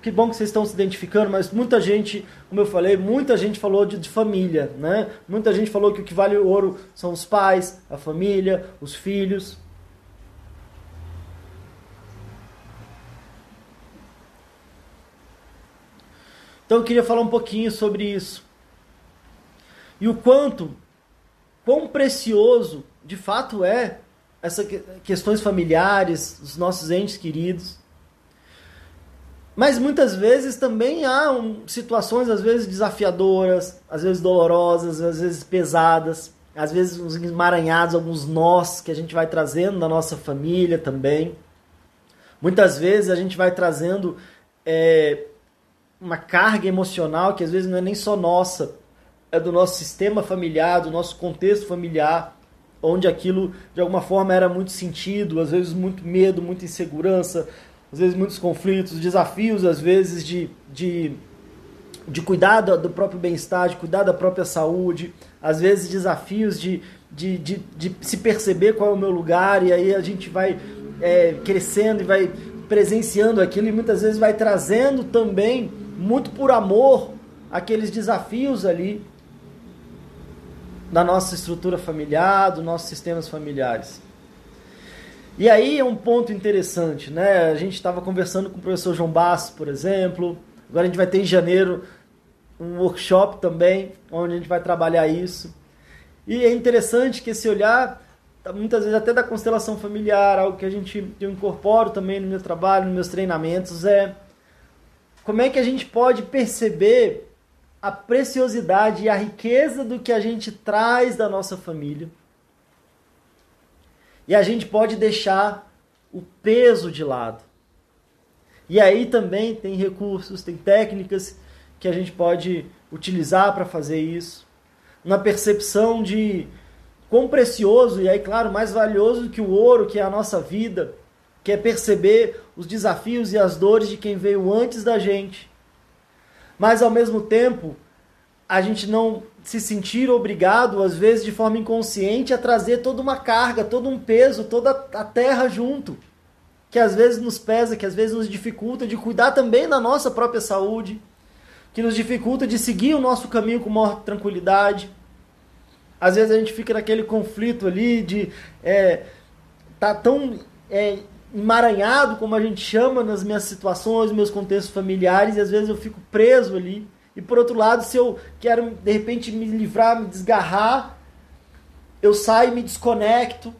que bom que vocês estão se identificando, mas muita gente, como eu falei, muita gente falou de, de, família, né? Muita gente falou que o que vale o ouro são os pais, a família, os filhos. Então eu queria falar um pouquinho sobre isso. E o quanto, quão precioso de fato é essas questões familiares, os nossos entes queridos. Mas muitas vezes também há um, situações, às vezes desafiadoras, às vezes dolorosas, às vezes pesadas, às vezes uns emaranhados, alguns nós que a gente vai trazendo da nossa família também. Muitas vezes a gente vai trazendo é, uma carga emocional que às vezes não é nem só nossa, é do nosso sistema familiar, do nosso contexto familiar, onde aquilo de alguma forma era muito sentido, às vezes muito medo, muita insegurança, às vezes muitos conflitos, desafios, às vezes de, de, de cuidar do próprio bem-estar, de cuidar da própria saúde, às vezes desafios de, de, de, de se perceber qual é o meu lugar, e aí a gente vai é, crescendo e vai presenciando aquilo, e muitas vezes vai trazendo também, muito por amor, aqueles desafios ali da nossa estrutura familiar, dos nossos sistemas familiares. E aí é um ponto interessante, né? A gente estava conversando com o professor João Basso, por exemplo. Agora a gente vai ter em janeiro um workshop também, onde a gente vai trabalhar isso. E é interessante que esse olhar, muitas vezes até da constelação familiar, algo que a gente eu incorporo também no meu trabalho, nos meus treinamentos, é como é que a gente pode perceber a preciosidade e a riqueza do que a gente traz da nossa família E a gente pode deixar o peso de lado. E aí também tem recursos, tem técnicas que a gente pode utilizar para fazer isso. Na percepção de quão precioso, e aí, claro, mais valioso que o ouro, que é a nossa vida, que é perceber os desafios e as dores de quem veio antes da gente. Mas ao mesmo tempo, a gente não se sentir obrigado, às vezes de forma inconsciente, a trazer toda uma carga, todo um peso, toda a terra junto, que às vezes nos pesa, que às vezes nos dificulta de cuidar também da nossa própria saúde, que nos dificulta de seguir o nosso caminho com maior tranquilidade. Às vezes a gente fica naquele conflito ali de é, tá tão é, emaranhado, como a gente chama, nas minhas situações, meus contextos familiares, e às vezes eu fico preso ali. E por outro lado, se eu quero de repente me livrar, me desgarrar, eu saio e me desconecto.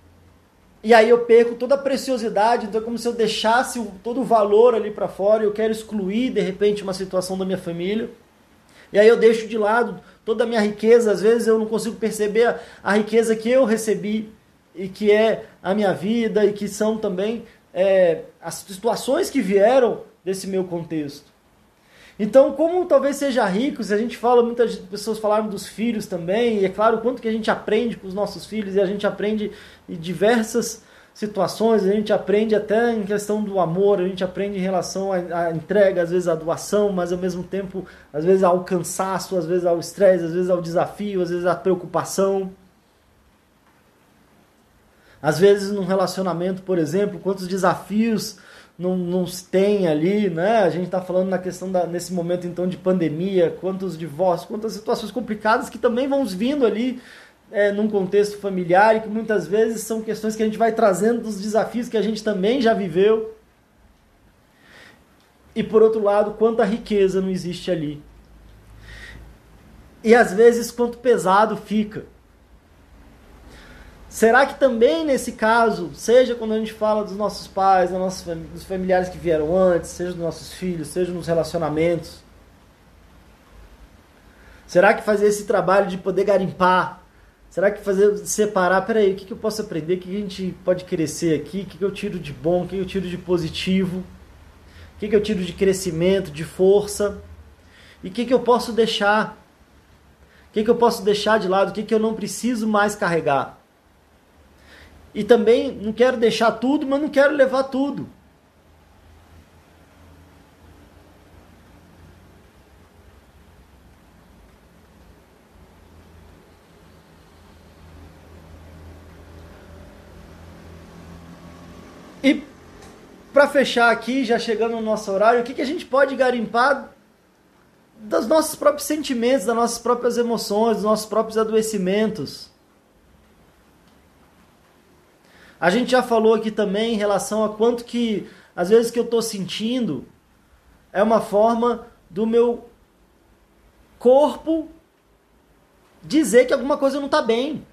E aí eu perco toda a preciosidade, então é como se eu deixasse todo o valor ali para fora, eu quero excluir de repente uma situação da minha família. E aí eu deixo de lado toda a minha riqueza, às vezes eu não consigo perceber a, a riqueza que eu recebi e que é a minha vida e que são também é, as situações que vieram desse meu contexto. Então, como talvez seja rico, se a gente fala, muitas pessoas falaram dos filhos também, e é claro quanto que a gente aprende com os nossos filhos, e a gente aprende em diversas situações, a gente aprende até em questão do amor, a gente aprende em relação à, entrega, às vezes à doação, mas ao mesmo tempo, às vezes ao cansaço, às vezes ao estresse, às vezes ao desafio, às vezes à preocupação. Às vezes num relacionamento, por exemplo, quantos desafios não, não tem ali, né? A gente está falando na questão da, nesse momento então de pandemia, quantos divórcios, quantas situações complicadas que também vão vindo ali é, num contexto familiar e que muitas vezes são questões que a gente vai trazendo dos desafios que a gente também já viveu. E por outro lado, quanta riqueza não existe ali. E às vezes quanto pesado fica. Será que também nesse caso, seja quando a gente fala dos nossos pais, dos, nossos, familiares que vieram antes, seja dos nossos filhos, seja nos relacionamentos, será que fazer esse trabalho de poder garimpar, será que fazer separar, peraí, o que, que eu posso aprender, o que, que a gente pode crescer aqui, o que, que eu tiro de bom, o que, que eu tiro de positivo, o que, que eu tiro de crescimento, de força, e o que, que eu posso deixar, o que, que eu posso deixar de lado, o que, que eu não preciso mais carregar. E também não quero deixar tudo, mas não quero levar tudo. E para fechar aqui, já chegando no nosso horário, o que, que a gente pode garimpar dos nossos próprios sentimentos, das nossas próprias emoções, dos nossos próprios adoecimentos? A gente já falou aqui também em relação a quanto que, às vezes, que eu estou sentindo é uma forma do meu corpo dizer que alguma coisa não está bem.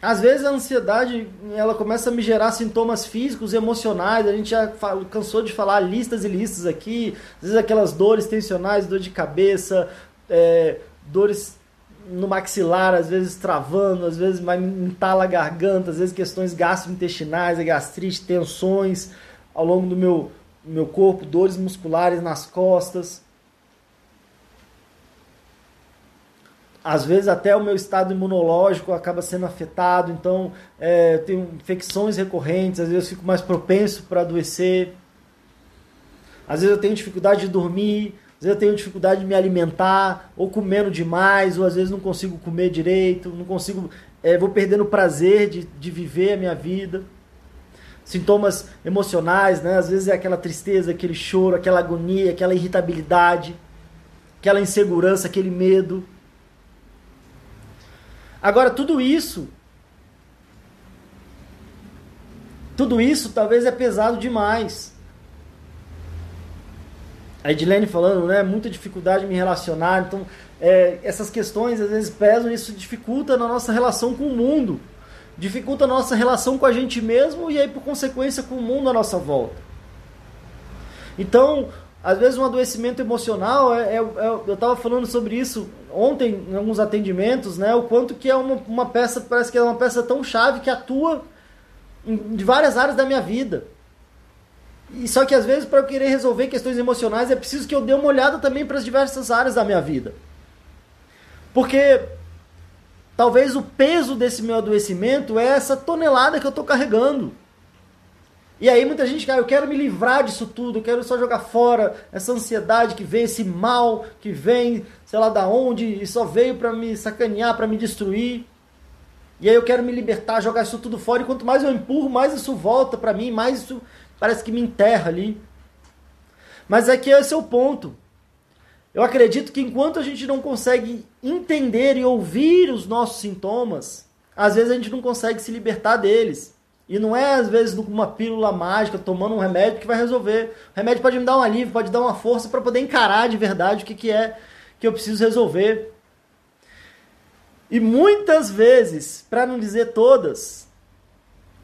Às vezes a ansiedade ela começa a me gerar sintomas físicos emocionais. A gente já cansou de falar listas e listas aqui. Às vezes aquelas dores tensionais, dor de cabeça, é, dores no maxilar, às vezes travando, às vezes vai entala a garganta, às vezes questões gastrointestinais, gastrite, tensões ao longo do meu, meu corpo, dores musculares nas costas. Às vezes até o meu estado imunológico acaba sendo afetado, então é, eu tenho infecções recorrentes, às vezes eu fico mais propenso para adoecer. Às vezes eu tenho dificuldade de dormir, às vezes eu tenho dificuldade de me alimentar, ou comendo demais, ou às vezes não consigo comer direito, não consigo, é, vou perdendo o prazer de, de viver a minha vida. Sintomas emocionais, né? Às vezes é aquela tristeza, aquele choro, aquela agonia, aquela irritabilidade, aquela insegurança, aquele medo. Agora, tudo isso, tudo isso talvez é pesado demais a Edilene falando, né, muita dificuldade em me relacionar, então é, essas questões às vezes pesam e isso dificulta na nossa relação com o mundo, dificulta a nossa relação com a gente mesmo e aí por consequência com o mundo à nossa volta. Então, às vezes um adoecimento emocional, é, é, é eu estava falando sobre isso ontem em alguns atendimentos, né, o quanto que é uma, uma peça, parece que é uma peça tão chave que atua em, em várias áreas da minha vida. E só que às vezes para eu querer resolver questões emocionais é preciso que eu dê uma olhada também para as diversas áreas da minha vida. Porque talvez o peso desse meu adoecimento é essa tonelada que eu estou carregando. E aí muita gente, cara, eu quero me livrar disso tudo, eu quero só jogar fora essa ansiedade que vem, esse mal que vem, sei lá da onde, e só veio para me sacanear, para me destruir. E aí eu quero me libertar, jogar isso tudo fora, e quanto mais eu empurro, mais isso volta para mim, mais isso parece que me enterra ali. Mas é que esse é o ponto. Eu acredito que enquanto a gente não consegue entender e ouvir os nossos sintomas, às vezes a gente não consegue se libertar deles. E não é, às vezes, uma pílula mágica, tomando um remédio que vai resolver. O remédio pode me dar um alívio, pode dar uma força para poder encarar de verdade o que, que é que eu preciso resolver. E muitas vezes, para não dizer todas,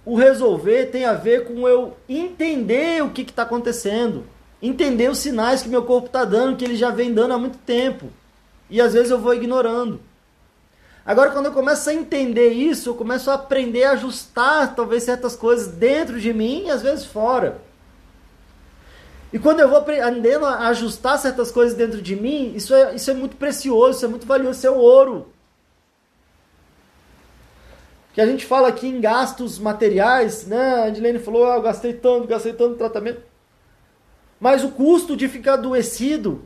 o resolver tem a ver com eu entender o que está acontecendo. Entender os sinais que meu corpo está dando, que ele já vem dando há muito tempo. E às vezes eu vou ignorando. Agora, quando eu começo a entender isso, eu começo a aprender a ajustar talvez certas coisas dentro de mim e às vezes fora. E quando eu vou aprendendo a ajustar certas coisas dentro de mim, isso é, isso é muito precioso, isso é muito valioso, isso é ouro. Que a gente fala aqui em gastos materiais, né? A Adilene falou, ah, eu gastei tanto, gastei tanto tratamento. Mas o custo de ficar adoecido,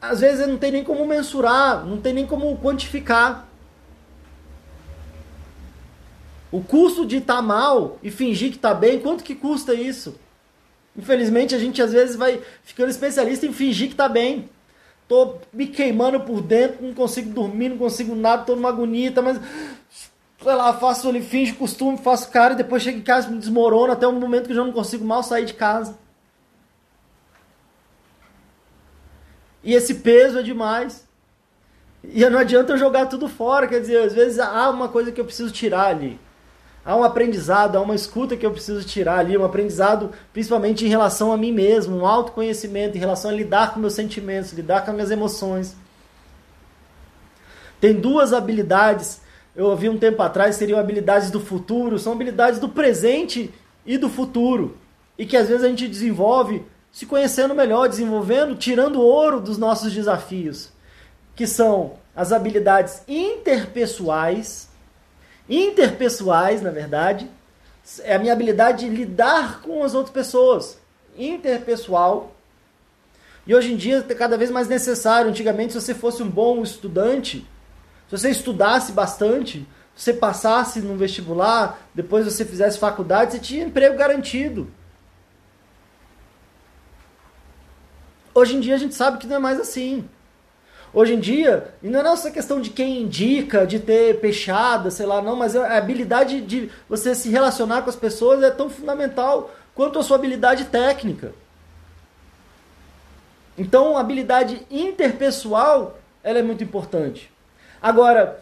às vezes não tem nem como mensurar, não tem nem como quantificar. O custo de estar tá mal e fingir que está bem, quanto que custa isso? Infelizmente a gente às vezes vai ficando especialista em fingir que está bem. Tô me queimando por dentro, não consigo dormir, não consigo nada, tô numa agonia, tá, mas sei lá, faço ali, finge costume, faço cara e depois chego em casa me desmorono até um momento que eu já não consigo mal sair de casa. E esse peso é demais. E não adianta eu jogar tudo fora, quer dizer, às vezes há uma coisa que eu preciso tirar ali. Há um aprendizado, há uma escuta que eu preciso tirar ali, um aprendizado principalmente em relação a mim mesmo, um autoconhecimento, em relação a lidar com meus sentimentos, lidar com as minhas emoções. Tem duas habilidades, eu ouvi um tempo atrás, seriam habilidades do futuro, são habilidades do presente e do futuro. E que às vezes a gente desenvolve se conhecendo melhor, desenvolvendo, tirando ouro dos nossos desafios, que são as habilidades interpessoais interpessoais, na verdade, é a minha habilidade de lidar com as outras pessoas, interpessoal. E hoje em dia é cada vez mais necessário. Antigamente, se você fosse um bom estudante, se você estudasse bastante, você passasse no vestibular, depois você fizesse faculdade, você tinha emprego garantido. Hoje em dia a gente sabe que não é mais assim. Hoje em dia, e não é essa questão de quem indica, de ter peixada, sei lá, não, mas a habilidade de você se relacionar com as pessoas é tão fundamental quanto a sua habilidade técnica. Então, a habilidade interpessoal, ela é muito importante. Agora,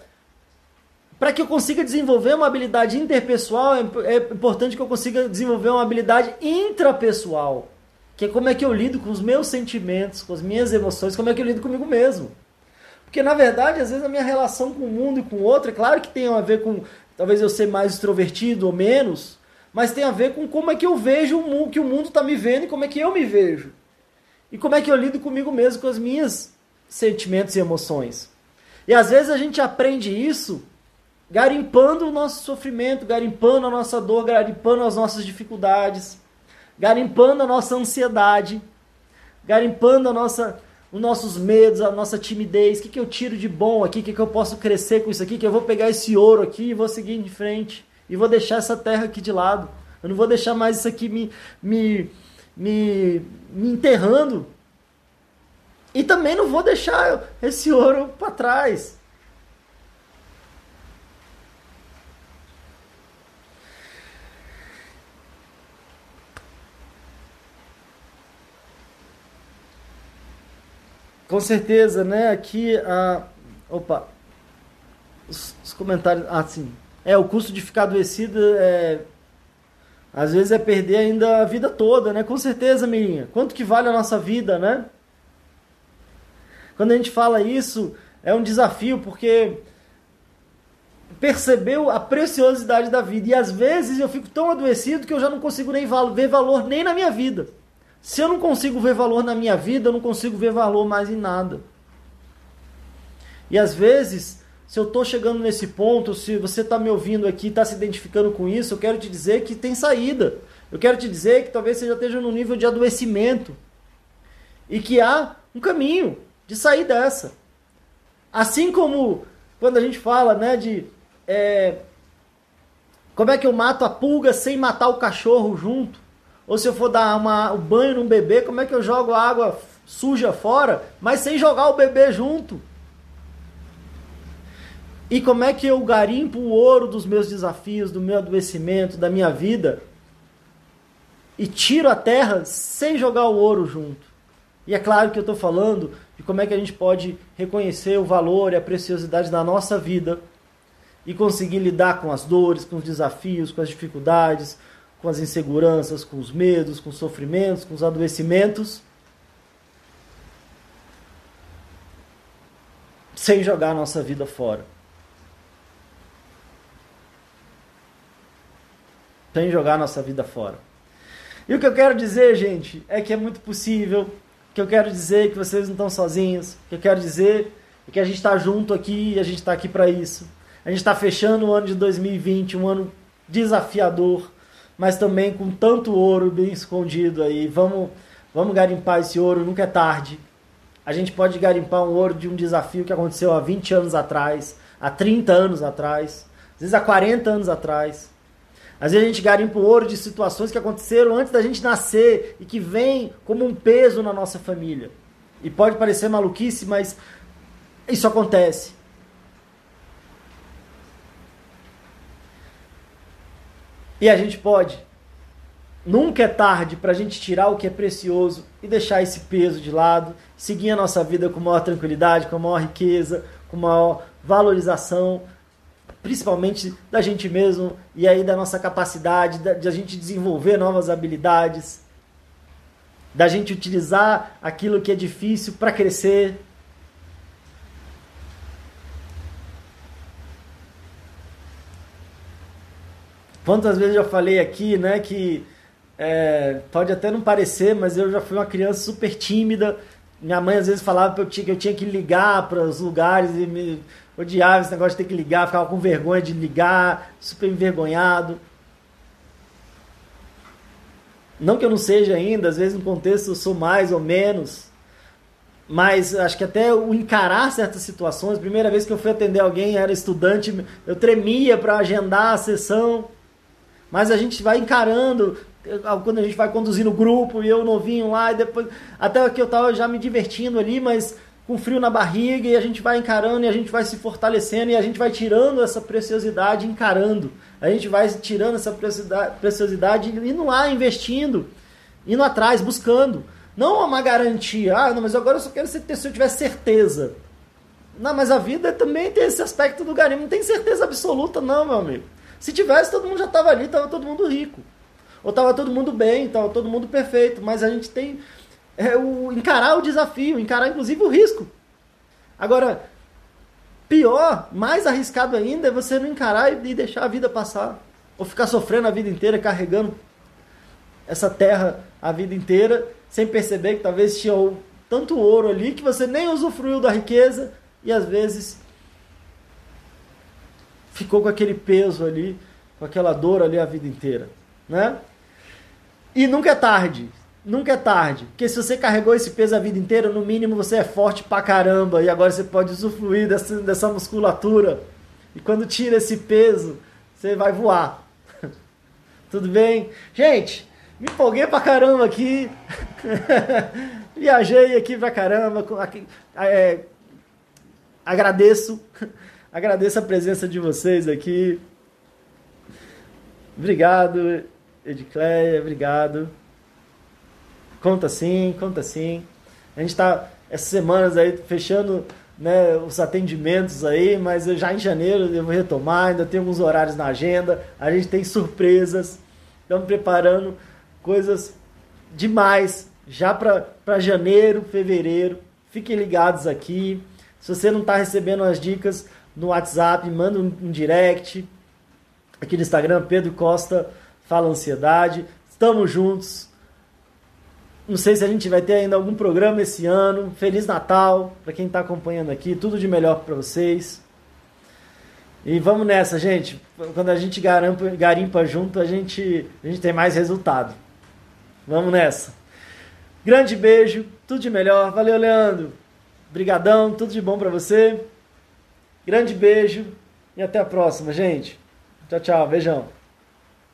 para que eu consiga desenvolver uma habilidade interpessoal, é, é importante que eu consiga desenvolver uma habilidade intrapessoal que é como é que eu lido com os meus sentimentos, com as minhas emoções, como é que eu lido comigo mesmo. Porque na verdade, às vezes a minha relação com o mundo e com o outro, é claro que tem a ver com talvez eu ser mais extrovertido ou menos, mas tem a ver com como é que eu vejo o mundo, que o mundo está me vendo e como é que eu me vejo. E como é que eu lido comigo mesmo, com as minhas sentimentos e emoções. E às vezes a gente aprende isso garimpando o nosso sofrimento, garimpando a nossa dor, garimpando as nossas dificuldades garimpando a nossa ansiedade, garimpando a nossa, os nossos medos, a nossa timidez. O que, que eu tiro de bom aqui? O que, que eu posso crescer com isso aqui? Que eu vou pegar esse ouro aqui e vou seguir em frente. E vou deixar essa terra aqui de lado. Eu não vou deixar mais isso aqui me, me, me, me enterrando. E também não vou deixar esse ouro para trás. Com certeza, né? Aqui a. Opa! Os, os, comentários. Ah, sim. É, o custo de ficar adoecido é. Às vezes é perder ainda a vida toda, né? Com certeza, menina. Quanto que vale a nossa vida, né? Quando a gente fala isso, é um desafio porque percebeu a preciosidade da vida. E às vezes eu fico tão adoecido que eu já não consigo nem ver valor nem na minha vida. Se eu não consigo ver valor na minha vida, eu não consigo ver valor mais em nada. E às vezes, se eu estou chegando nesse ponto, se você está me ouvindo aqui, está se identificando com isso, eu quero te dizer que tem saída. Eu quero te dizer que talvez você já esteja no nível de adoecimento. E que há um caminho de sair dessa. Assim como quando a gente fala né, de é, como é que eu mato a pulga sem matar o cachorro junto? Ou se eu for dar uma, o banho num bebê, como é que eu jogo a água suja fora, mas sem jogar o bebê junto? E como é que eu garimpo o ouro dos meus desafios, do meu adoecimento, da minha vida? E tiro a terra sem jogar o ouro junto. E é claro que eu estou falando de como é que a gente pode reconhecer o valor e a preciosidade da nossa vida e conseguir lidar com as dores, com os desafios, com as dificuldades, com as inseguranças, com os medos, com os sofrimentos, com os adoecimentos, sem jogar a nossa vida fora. Sem jogar a nossa vida fora. E o que eu quero dizer, gente, é que é muito possível. Que eu quero dizer que vocês não estão sozinhos. O que eu quero dizer é que a gente está junto aqui e a gente está aqui para isso. A gente está fechando o ano de 2020, um ano desafiador, mas também com tanto ouro bem escondido aí. Vamos, vamos garimpar esse ouro, nunca é tarde. A gente pode garimpar um ouro de um desafio que aconteceu há 20 anos atrás, há 30 anos atrás, às vezes há 40 anos atrás. Às vezes a gente garimpa o ouro de situações que aconteceram antes da gente nascer e que vem como um peso na nossa família. E pode parecer maluquice, mas isso acontece. E a gente pode. Nunca é tarde para a gente tirar o que é precioso e deixar esse peso de lado, seguir a nossa vida com maior tranquilidade, com maior riqueza, com maior valorização, principalmente da gente mesmo e aí da nossa capacidade de a gente desenvolver novas habilidades, da gente utilizar aquilo que é difícil para crescer, Quantas vezes eu já falei aqui, né, que é, pode até não parecer, mas eu já fui uma criança super tímida. Minha mãe às vezes falava que eu tinha que, eu tinha que ligar para os lugares e me odiava esse negócio de ter que ligar, ficava com vergonha de ligar, super envergonhado. Não que eu não seja ainda, às vezes no contexto eu sou mais ou menos, mas acho que até o encarar certas situações, primeira vez que eu fui atender alguém, era estudante, eu tremia para agendar a sessão. Mas a gente vai encarando, quando a gente vai conduzindo o grupo e eu novinho lá, e depois. Até que eu tava já me divertindo ali, mas com frio na barriga, e a gente vai encarando e a gente vai se fortalecendo e a gente vai tirando essa preciosidade encarando. A gente vai tirando essa preciosidade, preciosidade indo lá, investindo, indo atrás, buscando. Não uma garantia, ah, não, mas agora eu só quero se eu tiver certeza. Não, mas a vida também tem esse aspecto do garimpo, não tem certeza absoluta, não, meu amigo. Se tivesse, todo mundo já estava ali, estava todo mundo rico. Ou estava todo mundo bem, estava todo mundo perfeito. Mas a gente tem é, o, encarar o desafio, encarar inclusive o risco. Agora, pior, mais arriscado ainda, é você não encarar e deixar a vida passar. Ou ficar sofrendo a vida inteira, carregando essa terra a vida inteira, sem perceber que talvez tinha tanto ouro ali que você nem usufruiu da riqueza e às vezes ficou com aquele peso ali, com aquela dor ali a vida inteira, né? E nunca é tarde, nunca é tarde, porque se você carregou esse peso a vida inteira, no mínimo você é forte pra caramba e agora você pode usufruir dessa, dessa musculatura. E quando tira esse peso, você vai voar. Tudo bem? Gente, me empolguei pra caramba aqui. Viajei aqui pra caramba. É, agradeço Agradeço a presença de vocês aqui. Obrigado, Edicleia, obrigado. Conta sim, conta sim. A gente está essas semanas aí fechando né, os atendimentos aí, mas já em janeiro eu vou retomar, ainda tem alguns horários na agenda, a gente tem surpresas, estamos preparando coisas demais já para janeiro, fevereiro. Fiquem ligados aqui. Se você não está recebendo as dicas no WhatsApp, manda um, um direct. Aqui no Instagram, Pedro Costa Fala Ansiedade. Estamos juntos. Não sei se a gente vai ter ainda algum programa esse ano. Feliz Natal para quem está acompanhando aqui. Tudo de melhor para vocês. E vamos nessa, gente. Quando a gente garimpa, garimpa junto, a gente, a gente tem mais resultado. Vamos nessa. Grande beijo, tudo de melhor. Valeu, Leandro. Brigadão, tudo de bom para você. Grande beijo e até a próxima, gente. Tchau, tchau. Beijão.